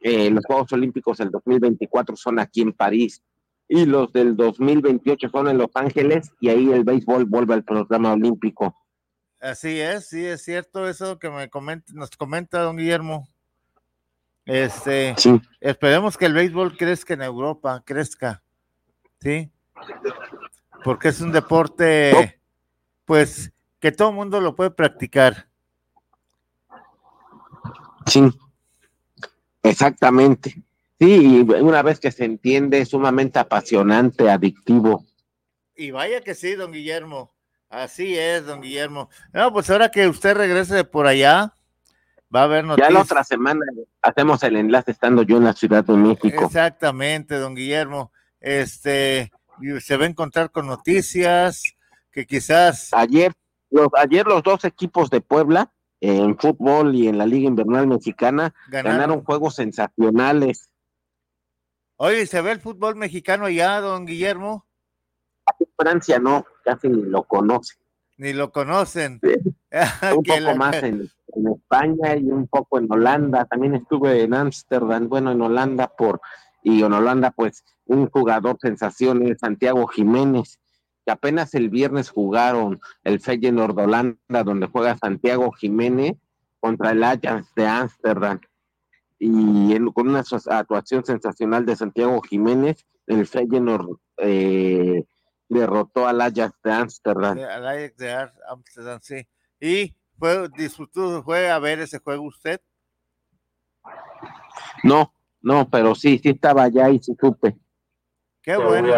eh, los Juegos Olímpicos del 2024 son aquí en París y los del 2028 son en Los Ángeles y ahí el béisbol vuelve al programa olímpico. así es, sí es cierto eso que me comenta, nos comenta don Guillermo. Este, Sí. esperemos que el béisbol crezca en Europa, crezca, sí, porque es un deporte, pues, que todo el mundo lo puede practicar. Sí, exactamente. Sí, y una vez que se entiende, es sumamente apasionante, adictivo. Y vaya que sí, don Guillermo. Así es, don Guillermo. No, pues ahora que usted regrese de por allá, va a haber Ya noticias. la otra semana hacemos el enlace estando yo en la Ciudad de México. Exactamente, don Guillermo. Este, se va a encontrar con noticias que quizás. Ayer, los, ayer los dos equipos de Puebla, en fútbol y en la Liga Invernal Mexicana, Ganaron. ganaron juegos sensacionales. Oye, ¿se ve el fútbol mexicano allá, don Guillermo? Francia no, casi ni lo conoce. Ni lo conocen. un Que poco la- más en, en España y un poco en Holanda. También estuve en Ámsterdam, bueno, en Holanda por, y en Holanda, pues, un jugador sensación es Santiago Jiménez, que apenas el viernes jugaron el Feyenoord Holanda, donde juega Santiago Jiménez contra el Ajax de Ámsterdam. Y en- con una actuación sensacional de Santiago Jiménez, el Feyenoord eh, derrotó al Ajax de Ámsterdam. al Ajax de Amsterdam, sí. Y fue, disfrutó, fue a ver ese juego usted. No, no, pero sí, sí estaba allá y sí supe. Qué bueno.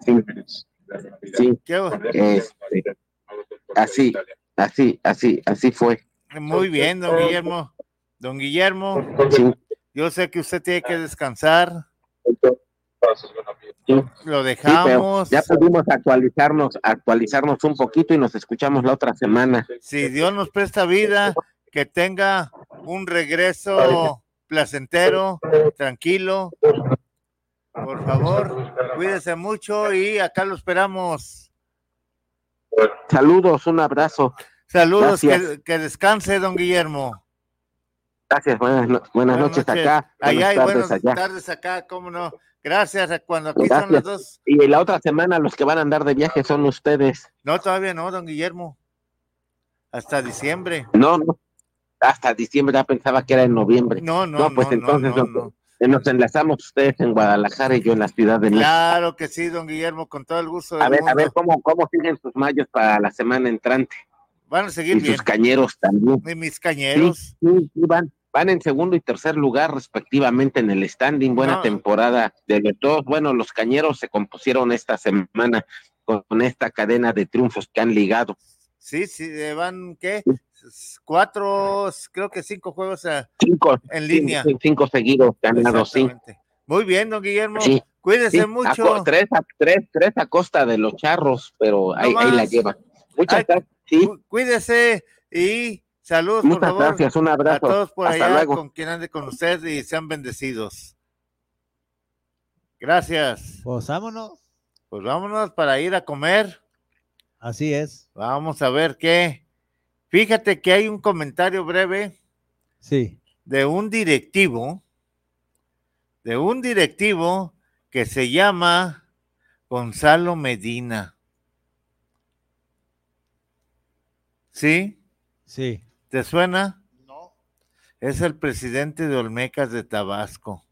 Sí, sí. Qué bueno. Este, así, así, así, así fue. Muy bien, don Guillermo. Don Guillermo, yo sé que usted tiene que descansar. Lo Sí, dejamos. ya pudimos actualizarnos, actualizarnos un poquito y nos escuchamos la otra semana. Si Dios nos presta vida, que tenga un regreso placentero, tranquilo. Por favor, cuídese mucho y acá lo esperamos. Saludos, un abrazo. Saludos, que, que descanse, don Guillermo. Gracias, buenas, no- buenas noches acá, Allá buenas y tardes buenas allá. tardes acá, cómo no. Gracias, cuando aquí son las Gracias. dos. Y la otra semana los que van a andar de viaje son ustedes. No, todavía no, don Guillermo. Hasta diciembre. No, no. Hasta diciembre ya pensaba que era en noviembre. No, no, pues no, entonces no, nos, nos enlazamos ustedes en Guadalajara y yo en la Ciudad de México. Claro que sí, don Guillermo, con todo el gusto del A ver, a ver cómo, cómo siguen sus mayos para la semana entrante. Van a seguir Y bien. sus cañeros también. Y mis cañeros. Sí, sí, sí, van, van en segundo y tercer lugar respectivamente en el standing. Buena No. temporada de los dos. Bueno, los cañeros se compusieron esta semana con, esta cadena de triunfos que han ligado. Sí, sí, eh, van, ¿qué? Cuatro, creo que cinco juegos a- Cinco, en línea. cinco, cinco seguidos ganados, sí. Muy bien, don Guillermo. Sí, Cuídese sí, mucho. tres, a, tres, tres a costa de los charros, pero ahí, ahí la más. llevan. Muchas Ay, gracias. Sí, Cu- Cuídese y saludos, por muchas favor. gracias. Un abrazo. A todos por Hasta allá, luego. con quien ande con usted y sean bendecidos. Gracias. Pues vámonos. Pues vámonos para ir a comer. Así es. Vamos a ver qué. Fíjate que hay un comentario breve Sí. de un directivo, de un directivo que se llama Gonzalo Medina. ¿Sí? Sí. ¿Te suena? No. Es el presidente de Olmecas de Tabasco.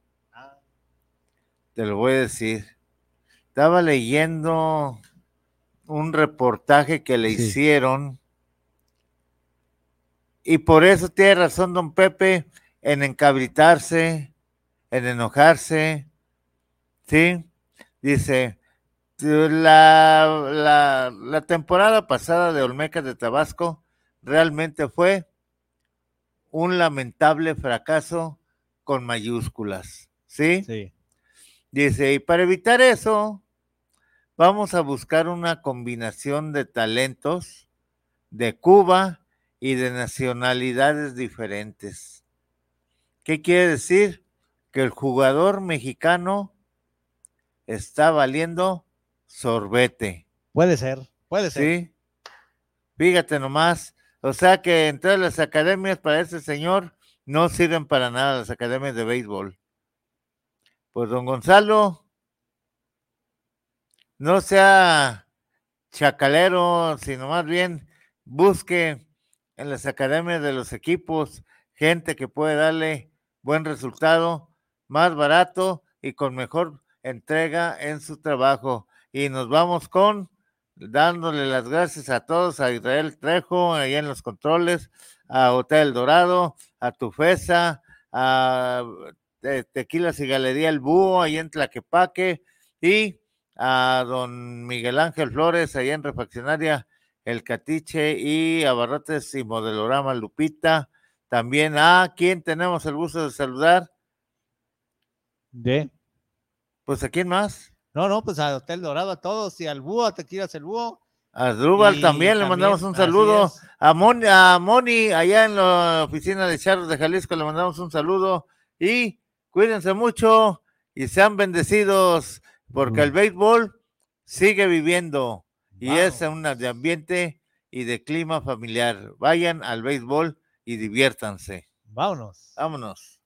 Te lo voy a decir. Estaba leyendo un reportaje que le Sí. hicieron y por eso tiene razón don Pepe en encabritarse, en enojarse, ¿sí? Dice, la, la, la temporada pasada de Olmecas de Tabasco realmente fue un lamentable fracaso con mayúsculas, ¿sí? Sí. Dice, y para evitar eso, vamos a buscar una combinación de talentos de Cuba y de nacionalidades diferentes. ¿Qué quiere decir? Que el jugador mexicano está valiendo sorbete. Puede ser, puede ser. Sí. Fíjate nomás. O sea que en todas las academias para ese señor no sirven para nada las academias de béisbol. Pues don Gonzalo, no sea chacalero, sino más bien busque en las academias de los equipos gente que puede darle buen resultado, más barato y con mejor entrega en su trabajo. Y nos vamos con dándole las gracias a todos, a Israel Trejo, allá en los controles, a Hotel Dorado, a Tufesa, a Te- Tequilas y Galería El Búho, allá en Tlaquepaque, y a don Miguel Ángel Flores, allá en Refaccionaria El Catiche, y a Barrotes y Modelorama Lupita. También a quien tenemos el gusto de saludar. De. Pues a quién más? No, no, pues a Hotel Dorado a todos y al búho, a Tequilas el búho. A Drubal Y también le mandamos un saludo. A Moni, a Moni, allá en la oficina de Charros de Jalisco, le mandamos un saludo. Y cuídense mucho y sean bendecidos, porque el béisbol sigue viviendo y es un de ambiente y de clima familiar. Vayan al béisbol y diviértanse. Vámonos. Vámonos.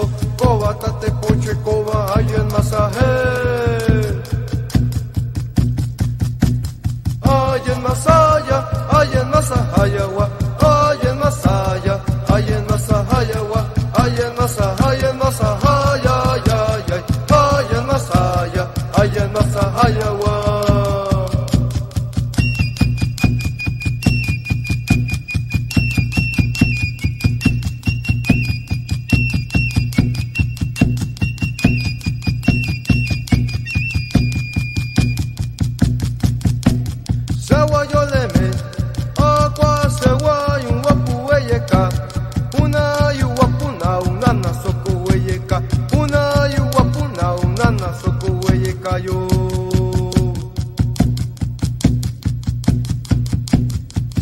book.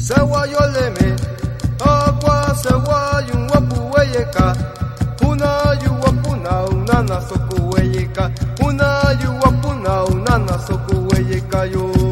Sewa yoleme, akwa sewa yunwapu weyeka, una yuwapu na unana soko weyeka, una yuwapu na unana soko weyeka yo.